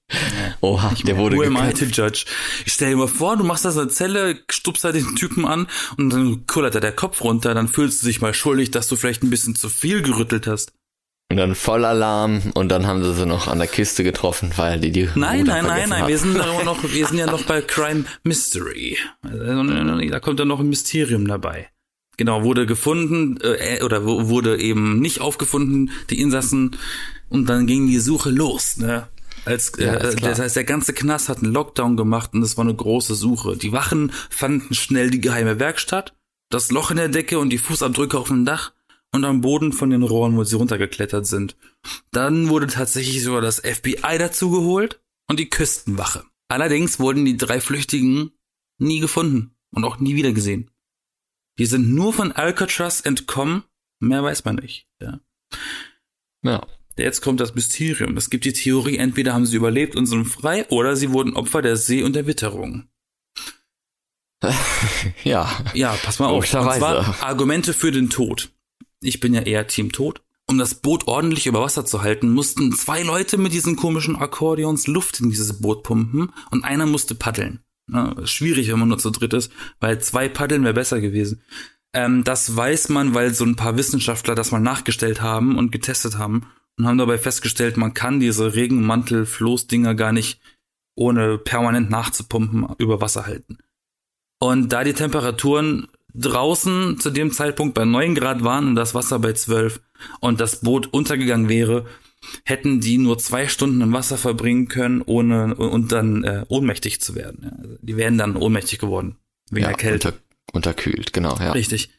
Oha, ich der wurde geköpft. Judge. Ich stell dir mal vor, du machst das in der Zelle, stupst da den Typen an und dann kullert da der Kopf runter, dann fühlst du dich mal schuldig, dass du vielleicht ein bisschen zu viel gerüttelt hast. Und dann Vollalarm und dann haben sie sie noch an der Kiste getroffen, weil die die Nein, Ruder nein, nein, nein, wir sind da noch, wir sind ja noch bei Crime Mystery. Also, da kommt dann noch ein Mysterium dabei. Genau, wurde gefunden äh, oder wurde eben nicht aufgefunden, die Insassen und dann ging die Suche los, ne? Als, ja, äh, das heißt, der ganze Knast hat einen Lockdown gemacht und es war eine große Suche. Die Wachen fanden schnell die geheime Werkstatt, das Loch in der Decke und die Fußabdrücke auf dem Dach und am Boden von den Rohren, wo sie runtergeklettert sind. Dann wurde tatsächlich sogar das FBI dazugeholt und die Küstenwache. Allerdings wurden die drei Flüchtigen nie gefunden und auch nie wiedergesehen. Die sind nur von Alcatraz entkommen, mehr weiß man nicht. Ja. ja. Jetzt kommt das Mysterium. Es gibt die Theorie, entweder haben sie überlebt und sind frei, oder sie wurden Opfer der See- und der Witterung. ja. Ja, pass mal auf. Und zwar Argumente für den Tod. Ich bin ja eher Team Tod. Um das Boot ordentlich über Wasser zu halten, mussten zwei Leute mit diesen komischen Akkordeons Luft in dieses Boot pumpen und einer musste paddeln. Ja, schwierig, wenn man nur zu dritt ist, weil zwei Paddeln wäre besser gewesen. Ähm, das weiß man, weil so ein paar Wissenschaftler das mal nachgestellt haben und getestet haben und haben dabei festgestellt, man kann diese Regenmantel-Floßdinger gar nicht ohne permanent nachzupumpen über Wasser halten. Und da die Temperaturen draußen zu dem Zeitpunkt bei 9 Grad waren und das Wasser bei 12 und das Boot untergegangen wäre, hätten die nur zwei Stunden im Wasser verbringen können, ohne und dann äh, ohnmächtig zu werden. Also die wären dann ohnmächtig geworden wegen ja, der Kälte. Unter, unterkühlt, genau, ja. Richtig.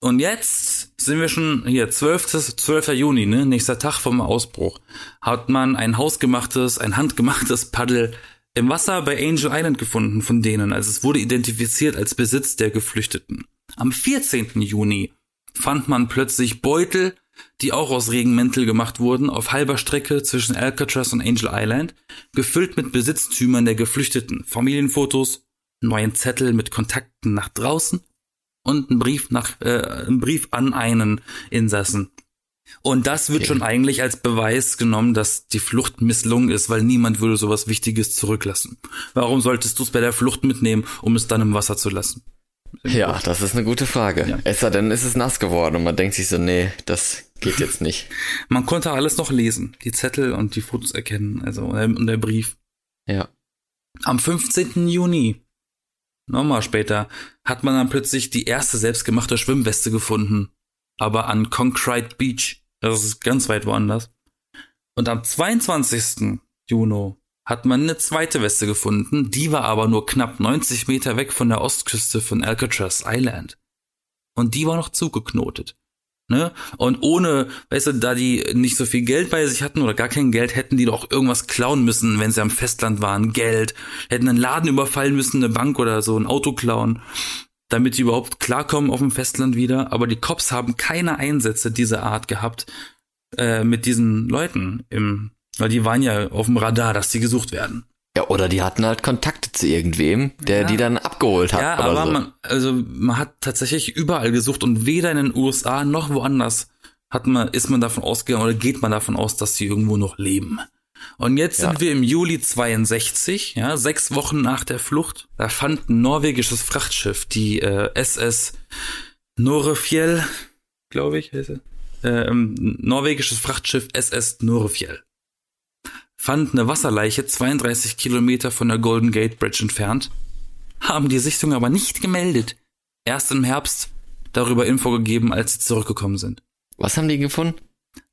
Und jetzt sind wir schon hier, 12. 12. Juni, ne, nächster Tag vom Ausbruch, hat man ein hausgemachtes, ein handgemachtes Paddel im Wasser bei Angel Island gefunden von denen. Also es wurde identifiziert als Besitz der Geflüchteten. Am 14. Juni fand man plötzlich Beutel, die auch aus Regenmäntel gemacht wurden, auf halber Strecke zwischen Alcatraz und Angel Island, gefüllt mit Besitztümern der Geflüchteten, Familienfotos, neuen Zettel mit Kontakten nach draußen und ein Brief nach äh, ein Brief an einen Insassen. Und das wird okay. schon eigentlich als Beweis genommen, dass die Flucht misslungen ist, weil niemand würde sowas Wichtiges zurücklassen. Warum solltest du es bei der Flucht mitnehmen, um es dann im Wasser zu lassen? Ja, das ist eine gute Frage. Ja. Es sei denn, ist es nass geworden und man denkt sich so, nee, das geht jetzt nicht. man konnte alles noch lesen, die Zettel und die Fotos erkennen, also und der Brief. Ja. Am 15. Juni Nochmal später hat man dann plötzlich die erste selbstgemachte Schwimmweste gefunden. Aber an Concrete Beach. Das ist ganz weit woanders. Und am 22. Juni hat man eine zweite Weste gefunden. Die war aber nur knapp 90 Meter weg von der Ostküste von Alcatraz Island. und die war noch zugeknotet. Ne? Und ohne, weißt du, da die nicht so viel Geld bei sich hatten oder gar kein Geld, hätten die doch irgendwas klauen müssen, wenn sie am Festland waren. Geld. Hätten einen Laden überfallen müssen, eine Bank oder so, ein Auto klauen, damit die überhaupt klarkommen auf dem Festland wieder. Aber die Cops haben keine Einsätze dieser Art gehabt äh, mit diesen Leuten im, weil die waren ja auf dem Radar, dass die gesucht werden. Ja, oder die hatten halt Kontakte zu irgendwem, der Ja. die dann abgeholt hat. Ja, aber so. man, also man hat tatsächlich überall gesucht und weder in den USA noch woanders hat man, ist man davon ausgegangen oder geht man davon aus, dass sie irgendwo noch leben. Und jetzt Ja. sind wir im Juli 62, ja, sechs Wochen nach der Flucht. Da fand ein norwegisches Frachtschiff, die äh, SS Norefjell, glaube ich, heißt es. Äh, ähm, norwegisches Frachtschiff SS Norefjell. Fand eine Wasserleiche 32 Kilometer von der Golden Gate Bridge entfernt haben die Sichtung aber nicht gemeldet. Erst im Herbst darüber Info gegeben, als sie zurückgekommen sind. Was haben die gefunden?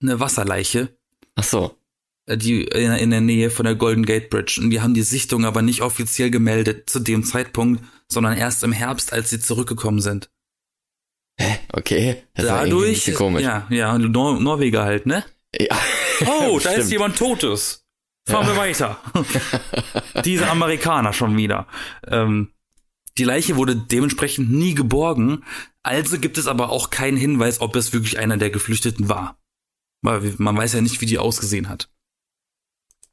Eine Wasserleiche, Ach so. äh, die in, in der Nähe von der Golden Gate Bridge. Und die haben die Sichtung aber nicht offiziell gemeldet zu dem Zeitpunkt, sondern erst im Herbst, als sie zurückgekommen sind. Hä? Okay. Das war Dadurch, bisschen komisch. ja, ja, Nor Norweger halt, ne? Ja. Oh, da ist jemand Totes. Fahren wir weiter. Diese Amerikaner schon wieder. Ähm, die Leiche wurde dementsprechend nie geborgen, also gibt es aber auch keinen Hinweis, ob es wirklich einer der Geflüchteten war. Weil man weiß ja nicht, wie die ausgesehen hat.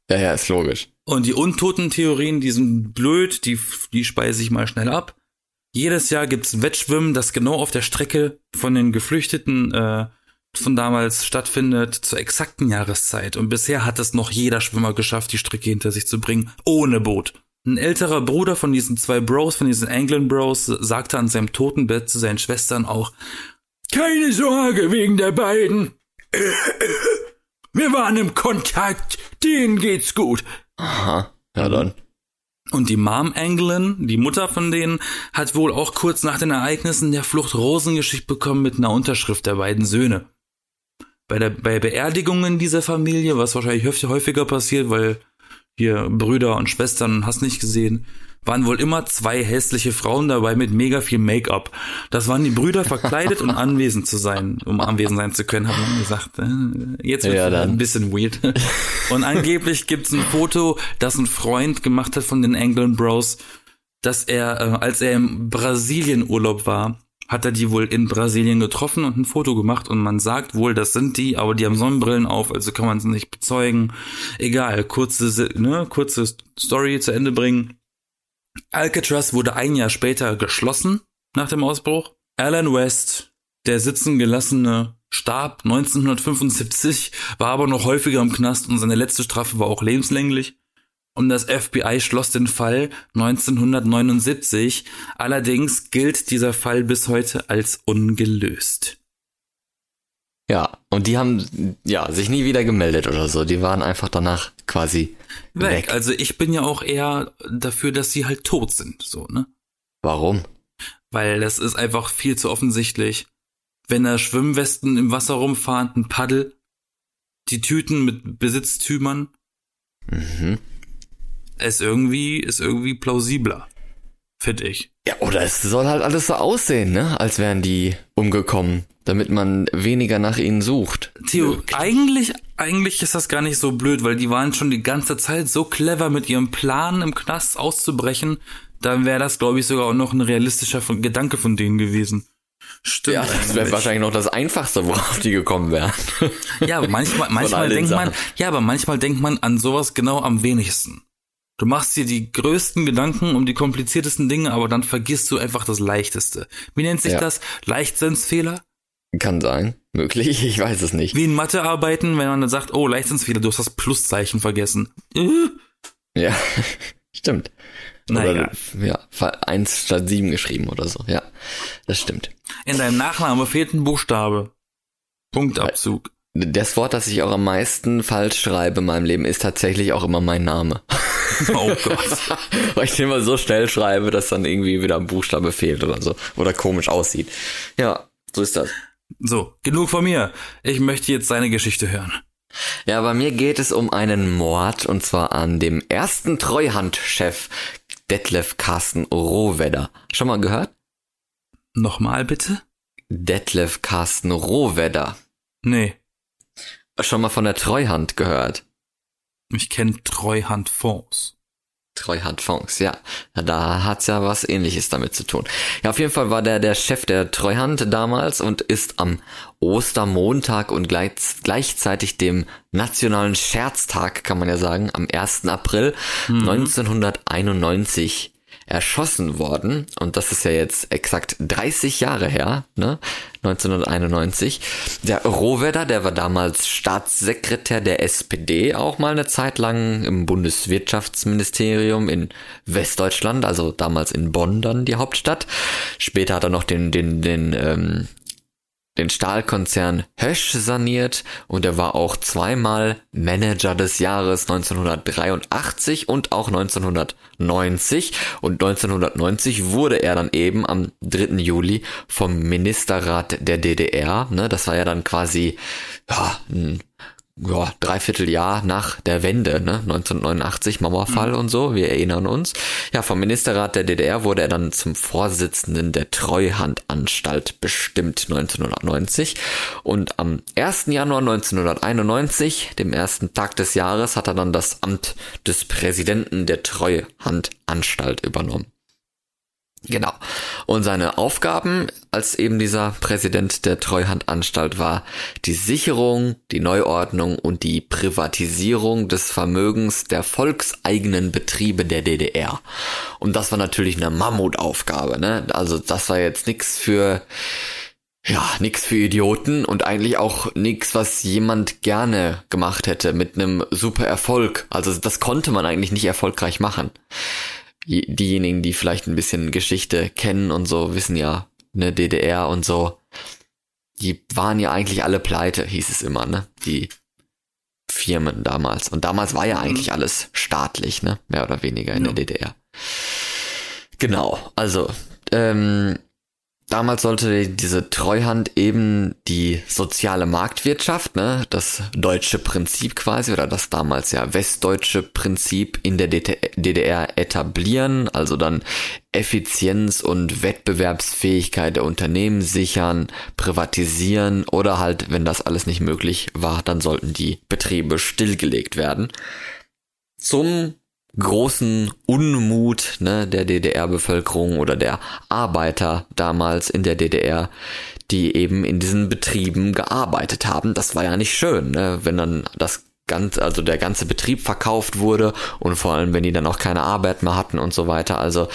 ja, ja, ist logisch. Und die Untoten-Theorien, die sind blöd, die, die speise ich mal schnell ab. Jedes Jahr gibt's ein Wettschwimmen, das genau auf der Strecke von den Geflüchteten äh, von damals stattfindet, zur exakten Jahreszeit. Und bisher hat es noch jeder Schwimmer geschafft, die Strecke hinter sich zu bringen, ohne Boot. Ein älterer Bruder von diesen zwei Bros, von diesen Anglin Bros, sagte an seinem Totenbett zu seinen Schwestern auch, keine Sorge wegen der beiden. Wir waren im Kontakt, denen geht's gut. Aha. Ja, dann. Und die Mom Anglin, die Mutter von denen, hat wohl auch kurz nach den Ereignissen der Flucht Rosen geschickt bekommen mit einer Unterschrift der beiden Söhne. Bei der bei Beerdigungen dieser Familie, was wahrscheinlich häufig- häufiger passiert, weil hier Brüder und Schwestern hast nicht gesehen, waren wohl immer zwei hässliche Frauen dabei mit mega viel Make-up. Das waren die Brüder verkleidet und anwesend zu sein, um anwesend sein zu können, hat man gesagt. Äh, Jetzt wird Ja, ein bisschen weird. Und angeblich gibt's ein Foto, das ein Freund gemacht hat von den Anglin Bros, dass er, äh, als er im Brasilien-Urlaub war, hat er die wohl in Brasilien getroffen und ein Foto gemacht und man sagt wohl, das sind die, aber die haben Sonnenbrillen auf, also kann man es nicht bezeugen. Egal, kurze, ne, kurze Story zu Ende bringen. Alcatraz wurde ein Jahr später geschlossen nach dem Ausbruch. Alan West, der sitzen gelassene, starb 1975, war aber noch häufiger im Knast und seine letzte Strafe war auch lebenslänglich. Und das FBI schloss den Fall 1979. Allerdings gilt dieser Fall bis heute als ungelöst. Ja, und die haben ja sich nie wieder gemeldet oder so. Die waren einfach danach quasi Weg. weg. Also ich bin ja auch eher dafür, dass sie halt tot sind, so, ne? Warum? Weil das ist einfach viel zu offensichtlich. Wenn da Schwimmwesten im Wasser rumfahren, ein Paddel, die Tüten mit Besitztümern, Mhm. Ist irgendwie, ist irgendwie plausibler. Finde ich. Ja, oder es soll halt alles so aussehen, ne? Als wären die umgekommen, damit man weniger nach ihnen sucht. Theo, eigentlich, eigentlich ist das gar nicht so blöd, weil die waren schon die ganze Zeit so clever mit ihrem Plan im Knast auszubrechen. Dann wäre das, glaube ich, sogar auch noch ein realistischer von, Gedanke von denen gewesen. Stimmt. Ja, das wäre wahrscheinlich noch das Einfachste, worauf die gekommen wären. Ja, aber manchmal, manchmal den denkt man, ja, aber manchmal denkt man an sowas genau am wenigsten. Du machst dir die größten Gedanken um die kompliziertesten Dinge, aber dann vergisst du einfach das Leichteste. Wie nennt sich Ja. das? Leichtsinnsfehler? Kann sein. Möglich, ich weiß es nicht. Wie in Mathearbeiten, wenn man dann sagt, oh, Leichtsinnsfehler, du hast das Pluszeichen vergessen. Äh, Ja, stimmt. Na oder, egal. ja, 1 statt 7 geschrieben oder so. Ja, das stimmt. In deinem Nachname fehlt ein Buchstabe. Punktabzug. Das Wort, das ich auch am meisten falsch schreibe in meinem Leben, ist tatsächlich auch immer mein Name. Oh Gott. Weil ich den immer so schnell schreibe, dass dann irgendwie wieder ein Buchstabe fehlt oder so. Oder komisch aussieht. Ja, so ist das. So, genug von mir. Ich möchte jetzt seine Geschichte hören. Ja, bei mir geht es um einen Mord und zwar an dem ersten Treuhandchef Detlef Carsten Rohwedder. Schon mal gehört? Nochmal bitte? Detlef Carsten Rohwedder. Nee, Schon mal von der Treuhand gehört. Ich kenne Treuhandfonds. Treuhandfonds, ja. da hat's ja was ähnliches damit zu tun. Ja, auf jeden Fall war der der Chef der Treuhand damals und ist am Ostermontag und gleich, gleichzeitig dem nationalen Scherztag, kann man ja sagen, am 1. April 1991 erschossen worden. Und das ist ja jetzt exakt 30 Jahre her, ne? 1991. Der Rohwedder, der war damals Staatssekretär der SPD, auch mal eine Zeit lang im Bundeswirtschaftsministerium in Westdeutschland, also damals in Bonn dann die Hauptstadt. Später hat er noch den, den, den, ähm, den Stahlkonzern Hösch saniert und er war auch zweimal Manager des Jahres 1983 und auch 1990 und 1990 wurde er dann eben am 3. Juli vom Ministerrat der DDR, ne, das war ja dann quasi ja, ein ja, dreiviertel Jahr nach der Wende, ne, 1989, Mauerfall und so, wir erinnern uns. Ja, vom Ministerrat der DDR wurde er dann zum Vorsitzenden der Treuhandanstalt bestimmt 1990 und am 1. Januar 1991, dem ersten Tag des Jahres, hat er dann das Amt des Präsidenten der Treuhandanstalt übernommen. Genau. Und seine Aufgaben als eben dieser Präsident der Treuhandanstalt war die Sicherung, die Neuordnung und die Privatisierung des Vermögens der volkseigenen Betriebe der DDR. Und das war natürlich eine Mammutaufgabe, ne? Also das war jetzt nichts für ja, nix für Idioten und eigentlich auch nix, was jemand gerne gemacht hätte mit einem super Erfolg. Also das konnte man eigentlich nicht erfolgreich machen diejenigen, die vielleicht ein bisschen Geschichte kennen und so, wissen ja, ne, DDR und so, die waren ja eigentlich alle pleite, hieß es immer, ne? Die Firmen damals. Und damals war ja eigentlich alles staatlich, ne? Mehr oder weniger in Ja. der DDR. Genau, also, ähm, damals sollte diese Treuhand eben die soziale Marktwirtschaft, ne, das deutsche Prinzip quasi oder das damals ja westdeutsche Prinzip in der DDR etablieren, also dann Effizienz und Wettbewerbsfähigkeit der Unternehmen sichern, privatisieren oder halt, wenn das alles nicht möglich war, dann sollten die Betriebe stillgelegt werden. Zum großen Unmut ne, der DDR-Bevölkerung oder der Arbeiter damals in der DDR, die eben in diesen Betrieben gearbeitet haben. Das war ja nicht schön, ne, wenn dann das ganz, also der ganze Betrieb verkauft wurde und vor allem, wenn die dann auch keine Arbeit mehr hatten und so weiter. Also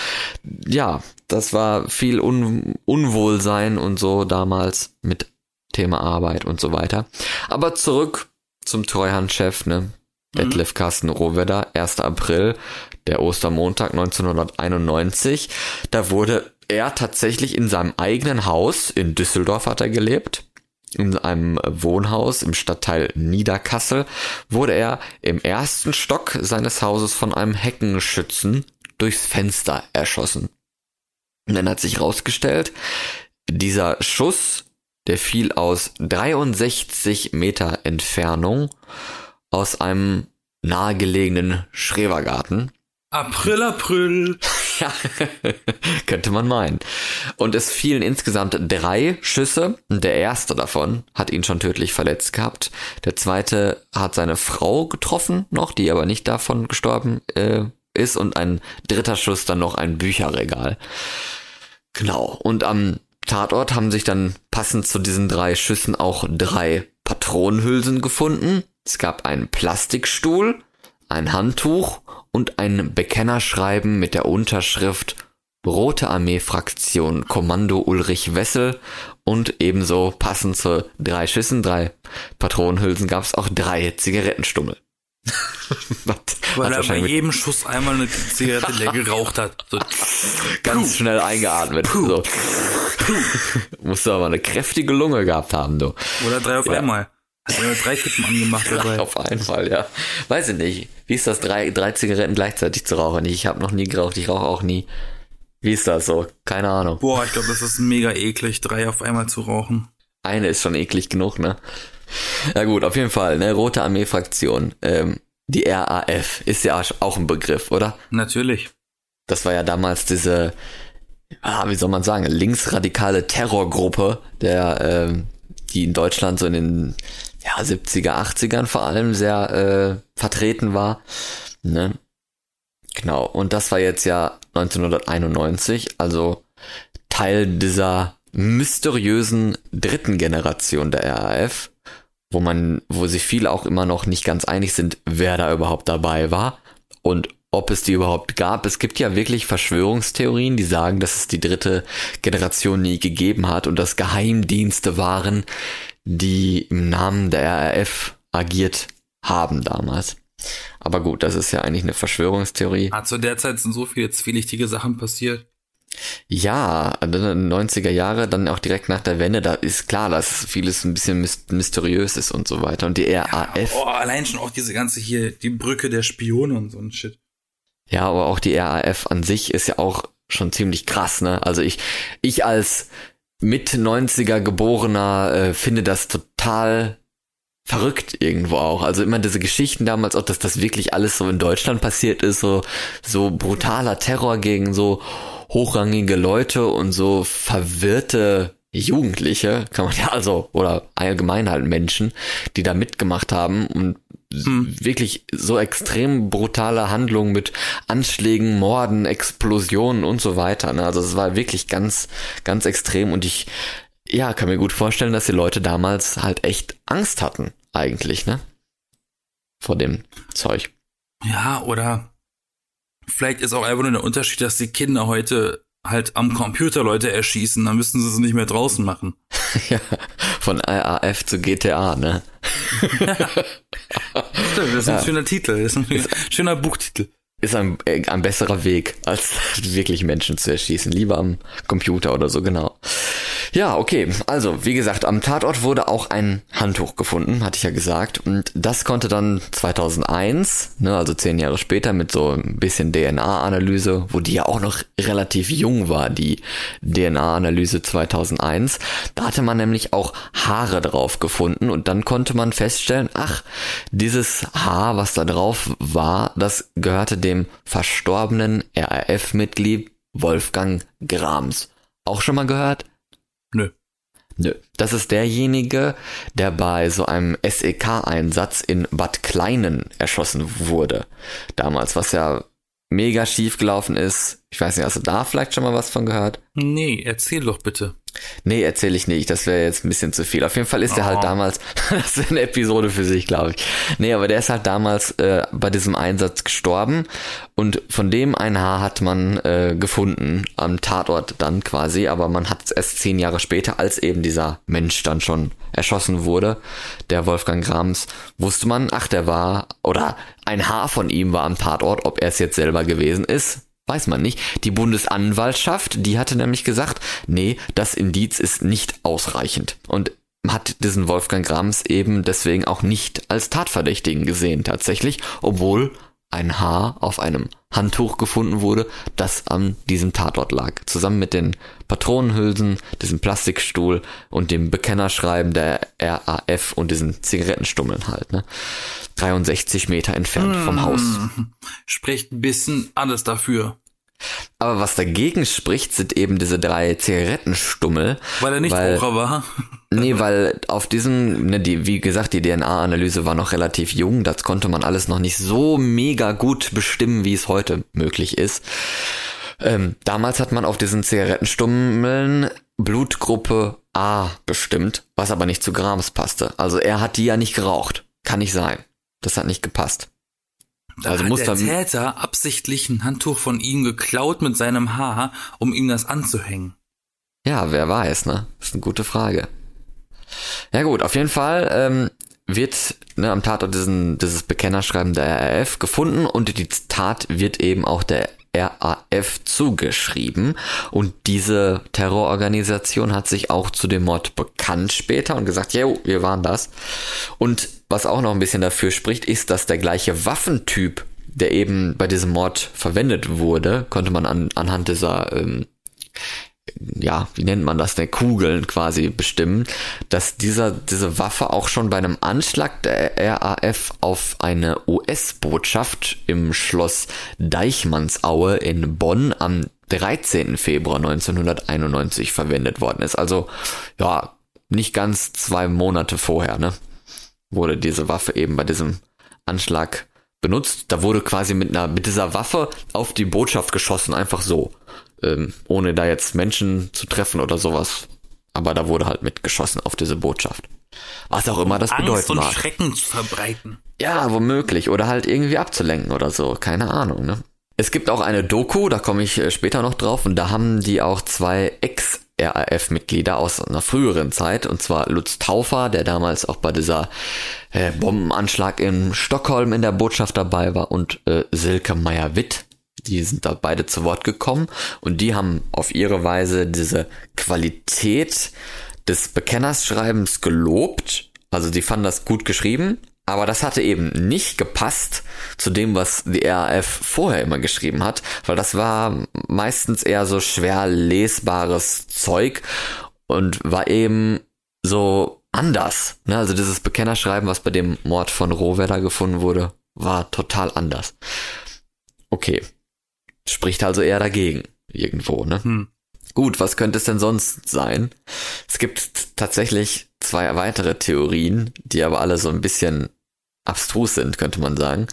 ja, das war viel Un Unwohlsein und so damals mit Thema Arbeit und so weiter. Aber zurück zum Treuhandchef, ne? Detlef Carsten Rohwedder, 1. April, der Ostermontag 1991. Da wurde er tatsächlich in seinem eigenen Haus, in Düsseldorf hat er gelebt, in einem Wohnhaus im Stadtteil Niederkassel, wurde er im ersten Stock seines Hauses von einem Heckenschützen durchs Fenster erschossen. Und dann hat sich herausgestellt, dieser Schuss, der fiel aus 63 Meter Entfernung aus einem nahegelegenen Schrebergarten. April, April. Ja, könnte man meinen. Und es fielen insgesamt drei Schüsse. Der erste davon hat ihn schon tödlich verletzt gehabt. Der zweite hat seine Frau getroffen noch, die aber nicht davon gestorben äh, ist. Und ein dritter Schuss dann noch ein Bücherregal. Genau. Und am Tatort haben sich dann passend zu diesen drei Schüssen auch drei Patronenhülsen gefunden. Es gab einen Plastikstuhl, ein Handtuch und ein Bekennerschreiben mit der Unterschrift Rote Armee Fraktion Kommando Ulrich Wessel und ebenso passend zu drei Schüssen, drei Patronenhülsen gab es auch drei Zigarettenstummel. Weil er bei jedem Schuss einmal eine Zigarette leer geraucht hat. So, ganz schnell eingeatmet. So. Musst du aber eine kräftige Lunge gehabt haben, du. oder drei auf Ja. einmal. Hat er drei Kippen angemacht dabei. Auf einen Fall, ja. Weiß ich nicht. Wie ist das, drei, drei Zigaretten gleichzeitig zu rauchen? Ich habe noch nie geraucht, ich rauche auch nie. Wie ist das so? Keine Ahnung. Boah, ich glaube, das ist mega eklig, drei auf einmal zu rauchen. Eine ist schon eklig genug, ne? Ja gut, auf jeden Fall, ne? Rote Armee-Fraktion. Ähm, die RAF ist ja auch ein Begriff, oder? Natürlich. Das war ja damals diese, ah, wie soll man sagen, linksradikale Terrorgruppe, der, äh, die in Deutschland so in den ja, 70er, 80ern vor allem sehr äh, vertreten war. Ne? Genau, und das war jetzt ja 1991, also Teil dieser mysteriösen dritten Generation der RAF, wo man, wo sich viele auch immer noch nicht ganz einig sind, wer da überhaupt dabei war und ob es die überhaupt gab. Es gibt ja wirklich Verschwörungstheorien, die sagen, dass es die dritte Generation nie gegeben hat und dass Geheimdienste waren, die im Namen der RAF agiert haben damals. Aber gut, das ist ja eigentlich eine Verschwörungstheorie. Ah, zu der Zeit sind so viele zwielichtige Sachen passiert. Ja, 90er Jahre, dann auch direkt nach der Wende, da ist klar, dass vieles ein bisschen mysteriös ist und so weiter. Und die RAF. Ja, oh, allein schon auch diese ganze hier, die Brücke der Spione und so ein Shit. Ja, aber auch die RAF an sich ist ja auch schon ziemlich krass, ne? Also ich, ich als mit 90er geborener äh, finde das total verrückt irgendwo auch. Also immer diese Geschichten damals auch, dass das wirklich alles so in Deutschland passiert ist, so, so brutaler Terror gegen so hochrangige Leute und so verwirrte Jugendliche, kann man ja also, oder allgemein halt Menschen, die da mitgemacht haben und hm. wirklich so extrem brutale Handlungen mit Anschlägen, Morden, Explosionen und so weiter. Ne? Also es war wirklich ganz, ganz extrem und ich, ja, kann mir gut vorstellen, dass die Leute damals halt echt Angst hatten, eigentlich, ne? Vor dem Zeug. Ja, oder Vielleicht ist auch einfach nur der Unterschied, dass die Kinder heute halt am Computer Leute erschießen, dann müssten sie es nicht mehr draußen machen. ja, von RAF zu GTA, ne? das ist ein ja. schöner Titel, das ist ein schöner Buchtitel ist ein, äh, ein besserer Weg, als wirklich Menschen zu erschießen. Lieber am Computer oder so, genau. Ja, okay. Also, wie gesagt, am Tatort wurde auch ein Handtuch gefunden, hatte ich ja gesagt. Und das konnte dann 2001, ne, also zehn Jahre später, mit so ein bisschen DNA-Analyse, wo die ja auch noch relativ jung war, die DNA-Analyse 2001. Da hatte man nämlich auch Haare drauf gefunden und dann konnte man feststellen, ach, dieses Haar, was da drauf war, das gehörte dem verstorbenen RAF-Mitglied Wolfgang Grams. Auch schon mal gehört? Nö. Das ist derjenige, der bei so einem SEK-Einsatz in Bad Kleinen erschossen wurde. Damals, was ja mega schief gelaufen ist. Ich weiß nicht, hast du da vielleicht schon mal was von gehört? Nee, erzähl doch bitte. Nee, erzähle ich nicht. Das wäre jetzt ein bisschen zu viel. Auf jeden Fall ist oh. er halt damals, das ist eine Episode für sich, glaube ich. Nee, aber der ist halt damals äh, bei diesem Einsatz gestorben und von dem ein Haar hat man äh, gefunden am Tatort dann quasi, aber man hat es erst zehn Jahre später, als eben dieser Mensch dann schon erschossen wurde, der Wolfgang Grams, wusste man, ach, der war, oder ein Haar von ihm war am Tatort, ob er es jetzt selber gewesen ist, Weiß man nicht. Die Bundesanwaltschaft, die hatte nämlich gesagt, nee, das Indiz ist nicht ausreichend. Und hat diesen Wolfgang Grams eben deswegen auch nicht als Tatverdächtigen gesehen tatsächlich, obwohl ein Haar auf einem Handtuch gefunden wurde, das an diesem Tatort lag. Zusammen mit den Patronenhülsen, diesem Plastikstuhl und dem Bekennerschreiben der RAF und diesen Zigarettenstummeln halt. Ne? 63 Meter entfernt vom Haus. Hm. Spricht ein bisschen alles dafür. Aber was dagegen spricht, sind eben diese drei Zigarettenstummel. Weil er nicht weil, Raucher war. nee, weil auf diesem, ne, die, wie gesagt, die DNA-Analyse war noch relativ jung. Das konnte man alles noch nicht so mega gut bestimmen, wie es heute möglich ist. Ähm, damals hat man auf diesen Zigarettenstummeln Blutgruppe A bestimmt, was aber nicht zu Grams passte. Also er hat die ja nicht geraucht. Kann nicht sein. Das hat nicht gepasst. Da also hat muss der Täter absichtlich ein Handtuch von ihm geklaut mit seinem Haar, um ihm das anzuhängen. Ja, wer weiß, ne? Das ist eine gute Frage. Ja gut, auf jeden Fall ähm, wird ne, am Tatort diesen, dieses Bekennerschreiben der RAF gefunden und die Tat wird eben auch der RAF zugeschrieben. Und diese Terrororganisation hat sich auch zu dem Mord bekannt später und gesagt, ja, wir waren das. Und was auch noch ein bisschen dafür spricht, ist, dass der gleiche Waffentyp, der eben bei diesem Mord verwendet wurde, konnte man an, anhand dieser ähm, ja, wie nennt man das denn, Kugeln quasi bestimmen, dass dieser, diese Waffe auch schon bei einem Anschlag der RAF auf eine US-Botschaft im Schloss Deichmannsaue in Bonn am 13. Februar 1991 verwendet worden ist. Also ja, nicht ganz zwei Monate vorher, ne? Wurde diese Waffe eben bei diesem Anschlag benutzt. Da wurde quasi mit einer, mit dieser Waffe auf die Botschaft geschossen, einfach so. Ähm, ohne da jetzt Menschen zu treffen oder sowas. Aber da wurde halt mitgeschossen auf diese Botschaft. Was auch immer das Angst bedeuten und mag. Schrecken zu verbreiten. Ja, womöglich. Oder halt irgendwie abzulenken oder so. Keine Ahnung, ne? Es gibt auch eine Doku, da komme ich äh, später noch drauf, und da haben die auch zwei Ex-RAF-Mitglieder aus einer früheren Zeit, und zwar Lutz Taufer, der damals auch bei dieser äh, Bombenanschlag in Stockholm in der Botschaft dabei war, und äh, Silke Meyer-Witt. Die sind da beide zu Wort gekommen und die haben auf ihre Weise diese Qualität des Bekennerschreibens gelobt. Also die fanden das gut geschrieben, aber das hatte eben nicht gepasst zu dem, was die RAF vorher immer geschrieben hat, weil das war meistens eher so schwer lesbares Zeug und war eben so anders. Ne? Also dieses Bekennerschreiben, was bei dem Mord von Rohwedder gefunden wurde, war total anders. Okay. Spricht also eher dagegen. Irgendwo, ne? Hm. Gut, was könnte es denn sonst sein? Es gibt tatsächlich zwei weitere Theorien, die aber alle so ein bisschen abstrus sind, könnte man sagen.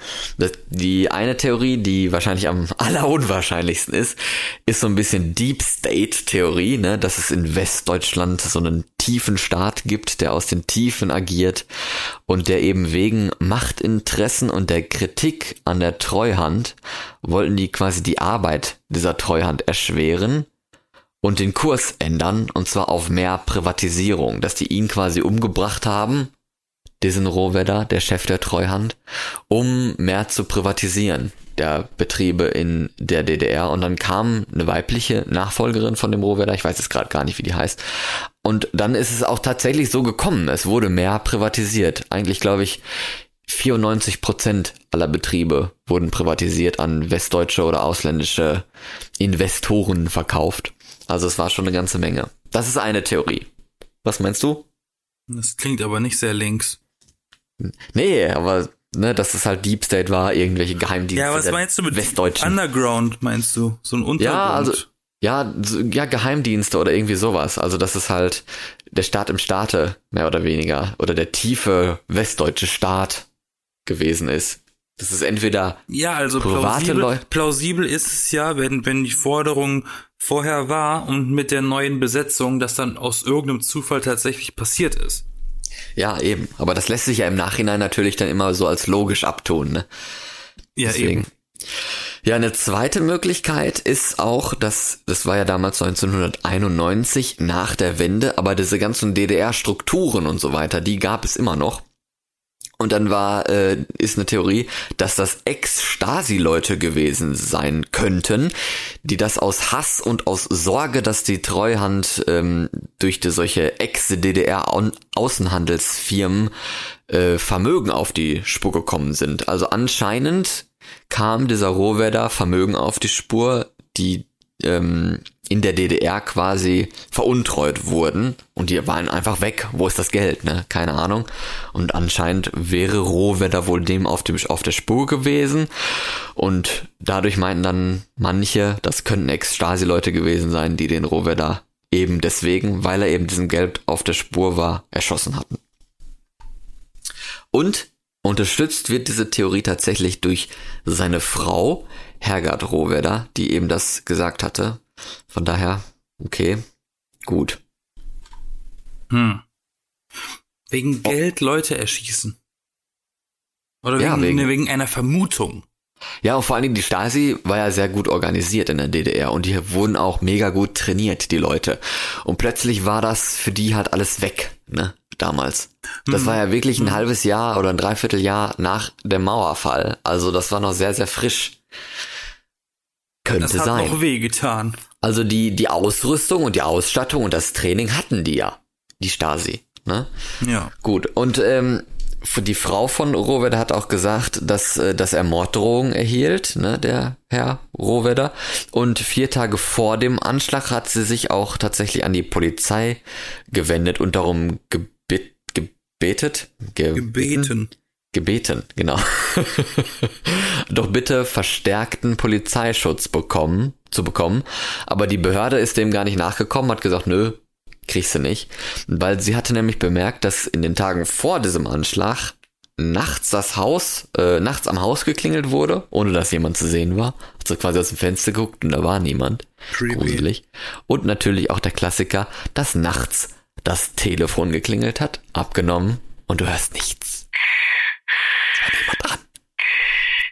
Die eine Theorie, die wahrscheinlich am allerunwahrscheinlichsten ist, ist so ein bisschen Deep State Theorie, ne, dass es in Westdeutschland so einen tiefen Staat gibt, der aus den Tiefen agiert und der eben wegen Machtinteressen und der Kritik an der Treuhand wollten die quasi die Arbeit dieser Treuhand erschweren und den Kurs ändern, und zwar auf mehr Privatisierung, dass die ihn quasi umgebracht haben, diesen Rohwedder, der Chef der Treuhand, um mehr zu privatisieren der Betriebe in der DDR. Und dann kam eine weibliche Nachfolgerin von dem Rohwedder, ich weiß jetzt gerade gar nicht, wie die heißt. Und dann ist es auch tatsächlich so gekommen, es wurde mehr privatisiert. Eigentlich glaube ich, 94 Prozent aller Betriebe wurden privatisiert an westdeutsche oder ausländische Investoren verkauft. Also es war schon eine ganze Menge. Das ist eine Theorie. Was meinst du? Das klingt aber nicht sehr links. Nee, aber ne, dass es halt Deep State war, irgendwelche Geheimdienste Ja, was meinst du mit Westdeutschen. Underground, meinst du? So ein Untergrund? Ja, also ja, ja, Geheimdienste oder irgendwie sowas. Also das ist halt der Staat im Staate, mehr oder weniger. Oder der tiefe westdeutsche Staat gewesen ist. Das ist entweder Ja, also Private plausibel, plausibel ist es ja, wenn, wenn die Forderung vorher war und mit der neuen Besetzung das dann aus irgendeinem Zufall tatsächlich passiert ist. Ja, eben. Aber das lässt sich ja im Nachhinein natürlich dann immer so als logisch abtun, ne? Ja, Deswegen. eben. Ja, eine zweite Möglichkeit ist auch, dass, das war ja damals 1991 nach der Wende, aber diese ganzen DDR-Strukturen und so weiter, die gab es immer noch. Und dann war, äh, ist eine Theorie, dass das Ex-Stasi-Leute gewesen sein könnten, die das aus Hass und aus Sorge, dass die Treuhand ähm, durch die solche Ex-DDR-Außenhandelsfirmen äh, Vermögen auf die Spur gekommen sind. Also anscheinend kam dieser Rohwedder Vermögen auf die Spur, die ähm, in der DDR quasi veruntreut wurden und die waren einfach weg. Wo ist das Geld? Ne? Keine Ahnung. Und anscheinend wäre Rohwedder wohl dem auf, dem auf der Spur gewesen und dadurch meinten dann manche, das könnten Ex-Stasi-Leute gewesen sein, die den Rohwedder eben deswegen, weil er eben diesem Geld auf der Spur war, erschossen hatten. Und unterstützt wird diese Theorie tatsächlich durch seine Frau, Hergard Rohwedder, die eben das gesagt hatte. Von daher, okay, gut. Hm. Wegen Geld Leute erschießen. Oder wegen, Ja, wegen- ne, wegen einer Vermutung. Ja, und vor allen Dingen die Stasi war ja sehr gut organisiert in der DDR und die wurden auch mega gut trainiert, die Leute. Und plötzlich war das für die halt alles weg, ne, damals. Das Hm. war ja wirklich ein halbes Jahr oder ein Dreivierteljahr nach dem Mauerfall. Also das war noch sehr, sehr frisch. Könnte Das hat sein. noch wehgetan. Also die, die Ausrüstung und die Ausstattung und das Training hatten die ja, die Stasi. Ne? Ja. Gut, und ähm, die Frau von Rohwedder hat auch gesagt, dass, äh, dass er Morddrohungen erhielt, ne, der Herr Rohwedder. Und vier Tage vor dem Anschlag hat sie sich auch tatsächlich an die Polizei gewendet und darum gebet, gebetet, ge- Gebeten. Gebeten, genau. Doch bitte verstärkten Polizeischutz bekommen, zu bekommen. Aber die Behörde ist dem gar nicht nachgekommen, hat gesagt, nö, kriegst du nicht. Weil sie hatte nämlich bemerkt, dass in den Tagen vor diesem Anschlag nachts das Haus, äh, nachts am Haus geklingelt wurde, ohne dass jemand zu sehen war. Hat so quasi aus dem Fenster geguckt und da war niemand. Creepy. Gruselig. Und natürlich auch der Klassiker, dass nachts das Telefon geklingelt hat, abgenommen und du hörst nichts. Es war niemand dran.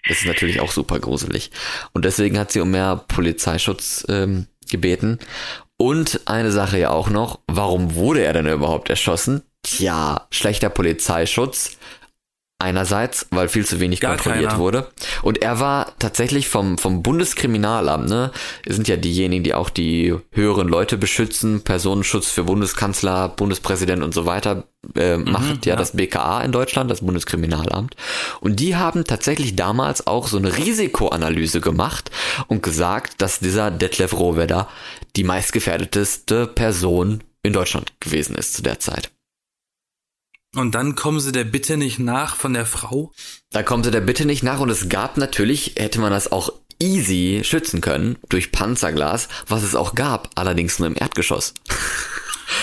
Das ist natürlich auch super gruselig. Und deswegen hat sie um mehr Polizeischutz ähm, gebeten. Und eine Sache ja auch noch, warum wurde er denn überhaupt erschossen? Tja, schlechter Polizeischutz. Einerseits, weil viel zu wenig Gar kontrolliert keiner. wurde. Und er war tatsächlich vom, vom Bundeskriminalamt, ne? Sind ja diejenigen, die auch die höheren Leute beschützen, Personenschutz für Bundeskanzler, Bundespräsident und so weiter, äh, macht ja, ja. das BKA in Deutschland, das Bundeskriminalamt. Und die haben tatsächlich damals auch so eine Risikoanalyse gemacht und gesagt, dass dieser Detlef Rohwedder die meistgefährdeteste Person in Deutschland gewesen ist zu der Zeit. Und dann kommen sie der Bitte nicht nach von der Frau. Da kommen sie der Bitte nicht nach und es gab natürlich, hätte man das auch easy schützen können durch Panzerglas, was es auch gab, allerdings nur im Erdgeschoss.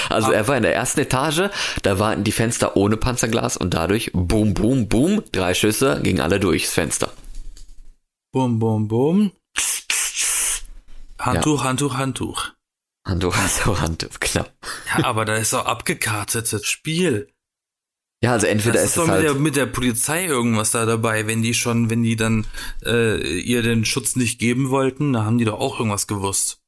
Also er war in der ersten Etage, da waren die Fenster ohne Panzerglas und dadurch boom, boom, boom, drei Schüsse gingen alle durchs Fenster. Bum, bum, bum. Handtuch, Handtuch, Handtuch. Handtuch, Handtuch, Handtuch, klar. Ja, aber da ist auch abgekartetes Spiel. Ja, also entweder Das ist ist doch es mit, der, halt, mit der Polizei irgendwas da dabei, wenn die schon, wenn die dann äh, ihr den Schutz nicht geben wollten, da haben die doch auch irgendwas gewusst.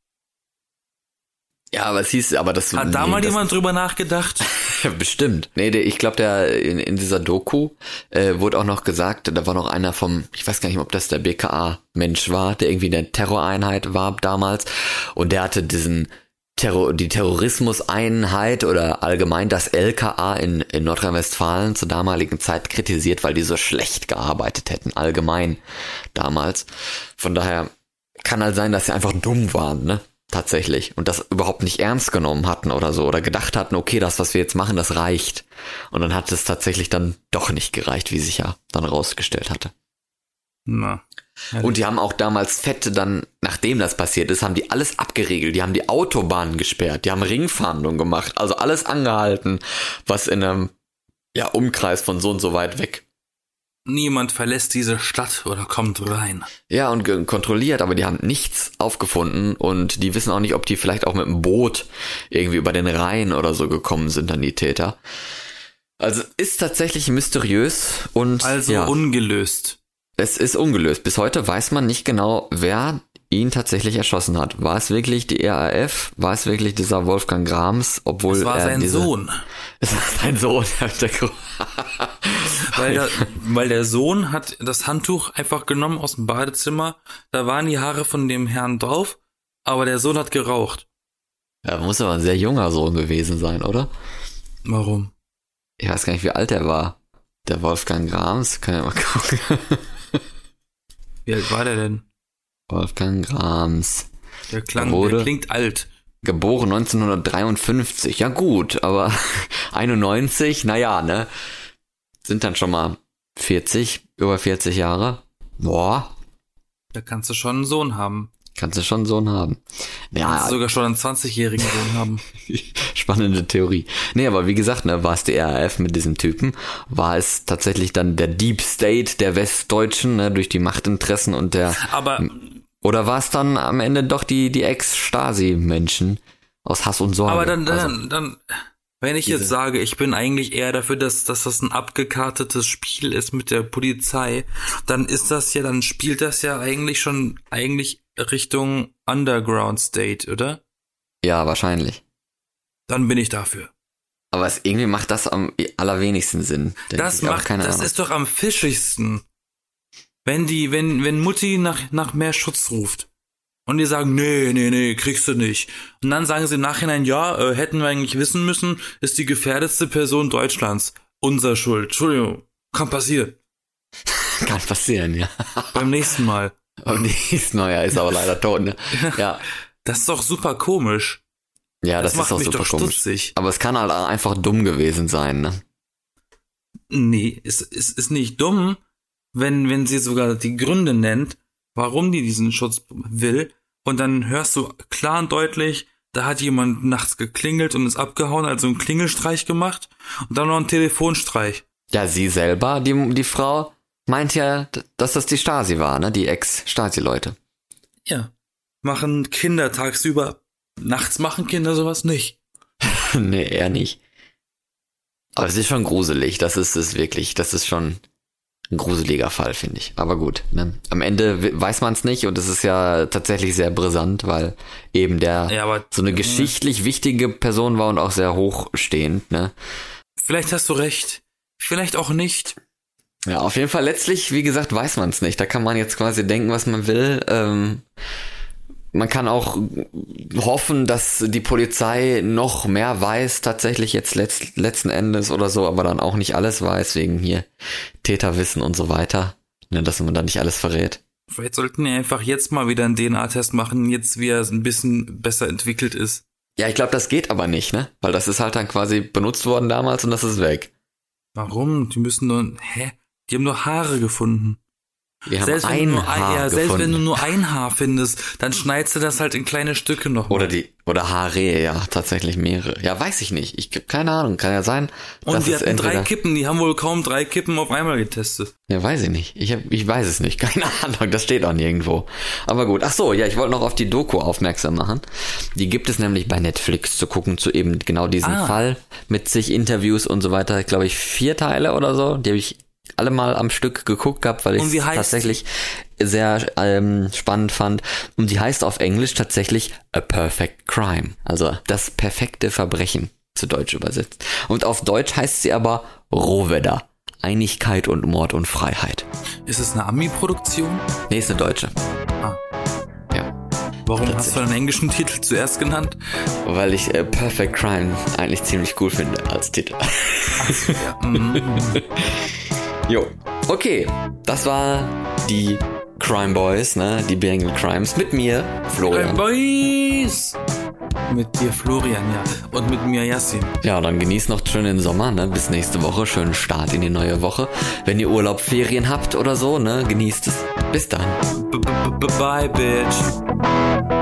ja, aber es hieß, aber das Hat da nee, mal das- jemand drüber nachgedacht? Bestimmt. Nee, der, ich glaube, der in, in dieser Doku äh, wurde auch noch gesagt, da war noch einer vom, ich weiß gar nicht, ob das der BKA-Mensch war, der irgendwie in der Terroreinheit war damals und der hatte diesen Terror, die Terrorismuseinheit oder allgemein das LKA in, in Nordrhein-Westfalen zur damaligen Zeit kritisiert, weil die so schlecht gearbeitet hätten, allgemein damals. Von daher kann halt sein, dass sie einfach dumm waren, ne? Tatsächlich. Und das überhaupt nicht ernst genommen hatten oder so. Oder gedacht hatten, okay, das, was wir jetzt machen, das reicht. Und dann hat es tatsächlich dann doch nicht gereicht, wie sich ja dann rausgestellt hatte. Na. Und die haben auch damals Fette dann, nachdem das passiert ist, haben die alles abgeriegelt. Die haben die Autobahnen gesperrt, die haben Ringfahndung gemacht, also alles angehalten, was in einem ja, Umkreis von so und so weit weg. Niemand verlässt diese Stadt oder kommt rein. Ja, und kontrolliert, aber die haben nichts aufgefunden und die wissen auch nicht, ob die vielleicht auch mit dem Boot irgendwie über den Rhein oder so gekommen sind, dann die Täter. Also ist tatsächlich mysteriös und Also ja, ungelöst. Es ist ungelöst. Bis heute weiß man nicht genau, wer ihn tatsächlich erschossen hat. War es wirklich die RAF? War es wirklich dieser Wolfgang Grams? Obwohl Es war er sein diese, Sohn. Es war sein Sohn. Der Weil der, weil der Sohn hat das Handtuch einfach genommen aus dem Badezimmer. Da waren die Haare von dem Herrn drauf, aber der Sohn hat geraucht. Er muss aber ein sehr junger Sohn gewesen sein, oder? Warum? Ich weiß gar nicht, wie alt er war. Der Wolfgang Grams, kann ja mal gucken. Wie alt war der denn? Wolfgang Grams. Der klang, der klingt alt. Geboren 1953. Ja gut, aber 91, naja, ne? Sind dann schon mal 40, über 40 Jahre. Boah, Da kannst du schon einen Sohn haben. Kannst du schon einen Sohn haben. Kannst Ja, du sogar schon einen 20-jährigen Sohn haben. spannende Theorie. Nee, aber wie gesagt, ne, war es die RAF mit diesem Typen? War es tatsächlich dann der Deep State der Westdeutschen, ne, durch die Machtinteressen und der Aber Oder war es dann am Ende doch die, die Ex-Stasi-Menschen aus Hass und Sorge? Aber dann, Also, dann, dann, wenn ich diese- jetzt sage, ich bin eigentlich eher dafür, dass, dass das ein abgekartetes Spiel ist mit der Polizei, dann ist das ja, dann spielt das ja eigentlich schon eigentlich Richtung Underground State, oder? ja, wahrscheinlich. Dann bin ich dafür. Aber es irgendwie macht das am allerwenigsten Sinn. Das ich. Macht, keine das Ahnung. ist doch am fischigsten. Wenn die, wenn, wenn Mutti nach, nach mehr Schutz ruft. Und die sagen, nee, nee, nee, kriegst du nicht. Und dann sagen sie im Nachhinein, ja, äh, hätten wir eigentlich wissen müssen, ist die gefährdetste Person Deutschlands. Unser Schuld. Entschuldigung. Kann passieren. Kann passieren, ja. Beim nächsten Mal. Und nächstes Neujahr ist aber leider tot, ne? Ja. Das ist doch super komisch. Ja, das, Das, ist auch super komisch. stutzig. Aber es kann halt einfach dumm gewesen sein, ne? Nee, es, es ist nicht dumm, wenn, wenn sie sogar die Gründe nennt, warum die diesen Schutz will. Und dann hörst du klar und deutlich, da hat jemand nachts geklingelt und ist abgehauen, also einen Klingelstreich gemacht und dann noch einen Telefonstreich. Ja, sie selber, die, die Frau, meint ja, dass das die Stasi war, ne? Die Ex-Stasi-Leute. Ja. Machen Kinder tagsüber. Nachts machen Kinder sowas nicht. nee, eher nicht. Aber es ist schon gruselig. Das ist es wirklich. Das ist schon ein gruseliger Fall, finde ich. Aber gut. Ne? Am Ende weiß man es nicht und es ist ja tatsächlich sehr brisant, weil eben der Ja, so eine geschichtlich wichtige Person war und auch sehr hochstehend. Ne? vielleicht hast du recht. Vielleicht auch nicht. Ja, auf jeden Fall letztlich, wie gesagt, weiß man es nicht. Da kann man jetzt quasi denken, was man will. Ähm, man kann auch hoffen, dass die Polizei noch mehr weiß, tatsächlich jetzt letzt, letzten Endes oder so, aber dann auch nicht alles weiß, wegen hier Täterwissen und so weiter. Ne, dass man da nicht alles verrät. Vielleicht sollten wir einfach jetzt mal wieder einen DNA-Test machen, jetzt wie er ein bisschen besser entwickelt ist. Ja, ich glaube, das geht aber nicht, ne? Weil das ist halt dann quasi benutzt worden damals und das ist weg. Warum? Die müssen nur, hä? Die haben nur Haare gefunden. Wir haben Selbst, wenn, ein du nur ein, Haar ja, selbst wenn du nur ein Haar findest, dann schneidest du das halt in kleine Stücke noch. Oder die, oder Haare, ja, tatsächlich mehrere. Ja, weiß ich nicht. Ich keine Ahnung, kann ja sein. Und die hatten drei Kippen, die haben wohl kaum drei Kippen auf einmal getestet. Ja, weiß ich nicht. Ich, hab, ich weiß es nicht. Keine Ahnung, das steht auch nirgendwo. Aber gut. Ach so, ja, ich wollte noch auf die Doku aufmerksam machen. Die gibt es nämlich bei Netflix zu gucken zu eben genau diesem Ah. Fall mit sich Interviews und so weiter. Glaube ich vier Teile oder so. Die habe ich alle mal am Stück geguckt gehabt, weil ich es tatsächlich sehr ähm, spannend fand. Und die heißt auf Englisch tatsächlich A Perfect Crime. Also das perfekte Verbrechen zu Deutsch übersetzt. Und auf Deutsch heißt sie aber Rohwedder. Einigkeit und Mord und Freiheit. Ist es eine Ami-Produktion? Nee, ist eine deutsche. Ah. Ja. Warum hast du den englischen Titel zuerst genannt? Weil ich äh, Perfect Crime eigentlich ziemlich cool finde als Titel. Ja. Mhm. Jo. Okay, das war die Crime Boys, ne? Die Bengal Crimes mit mir, Florian. Boys! Mit dir Florian, ja. Und mit mir Yassin. Ja, dann genießt noch schön den Sommer, ne? Bis nächste Woche. Schönen Start in die neue Woche. Wenn ihr Urlaub, Ferien habt oder so, ne? Genießt es. Bis dann. B -b -b Bye, bitch.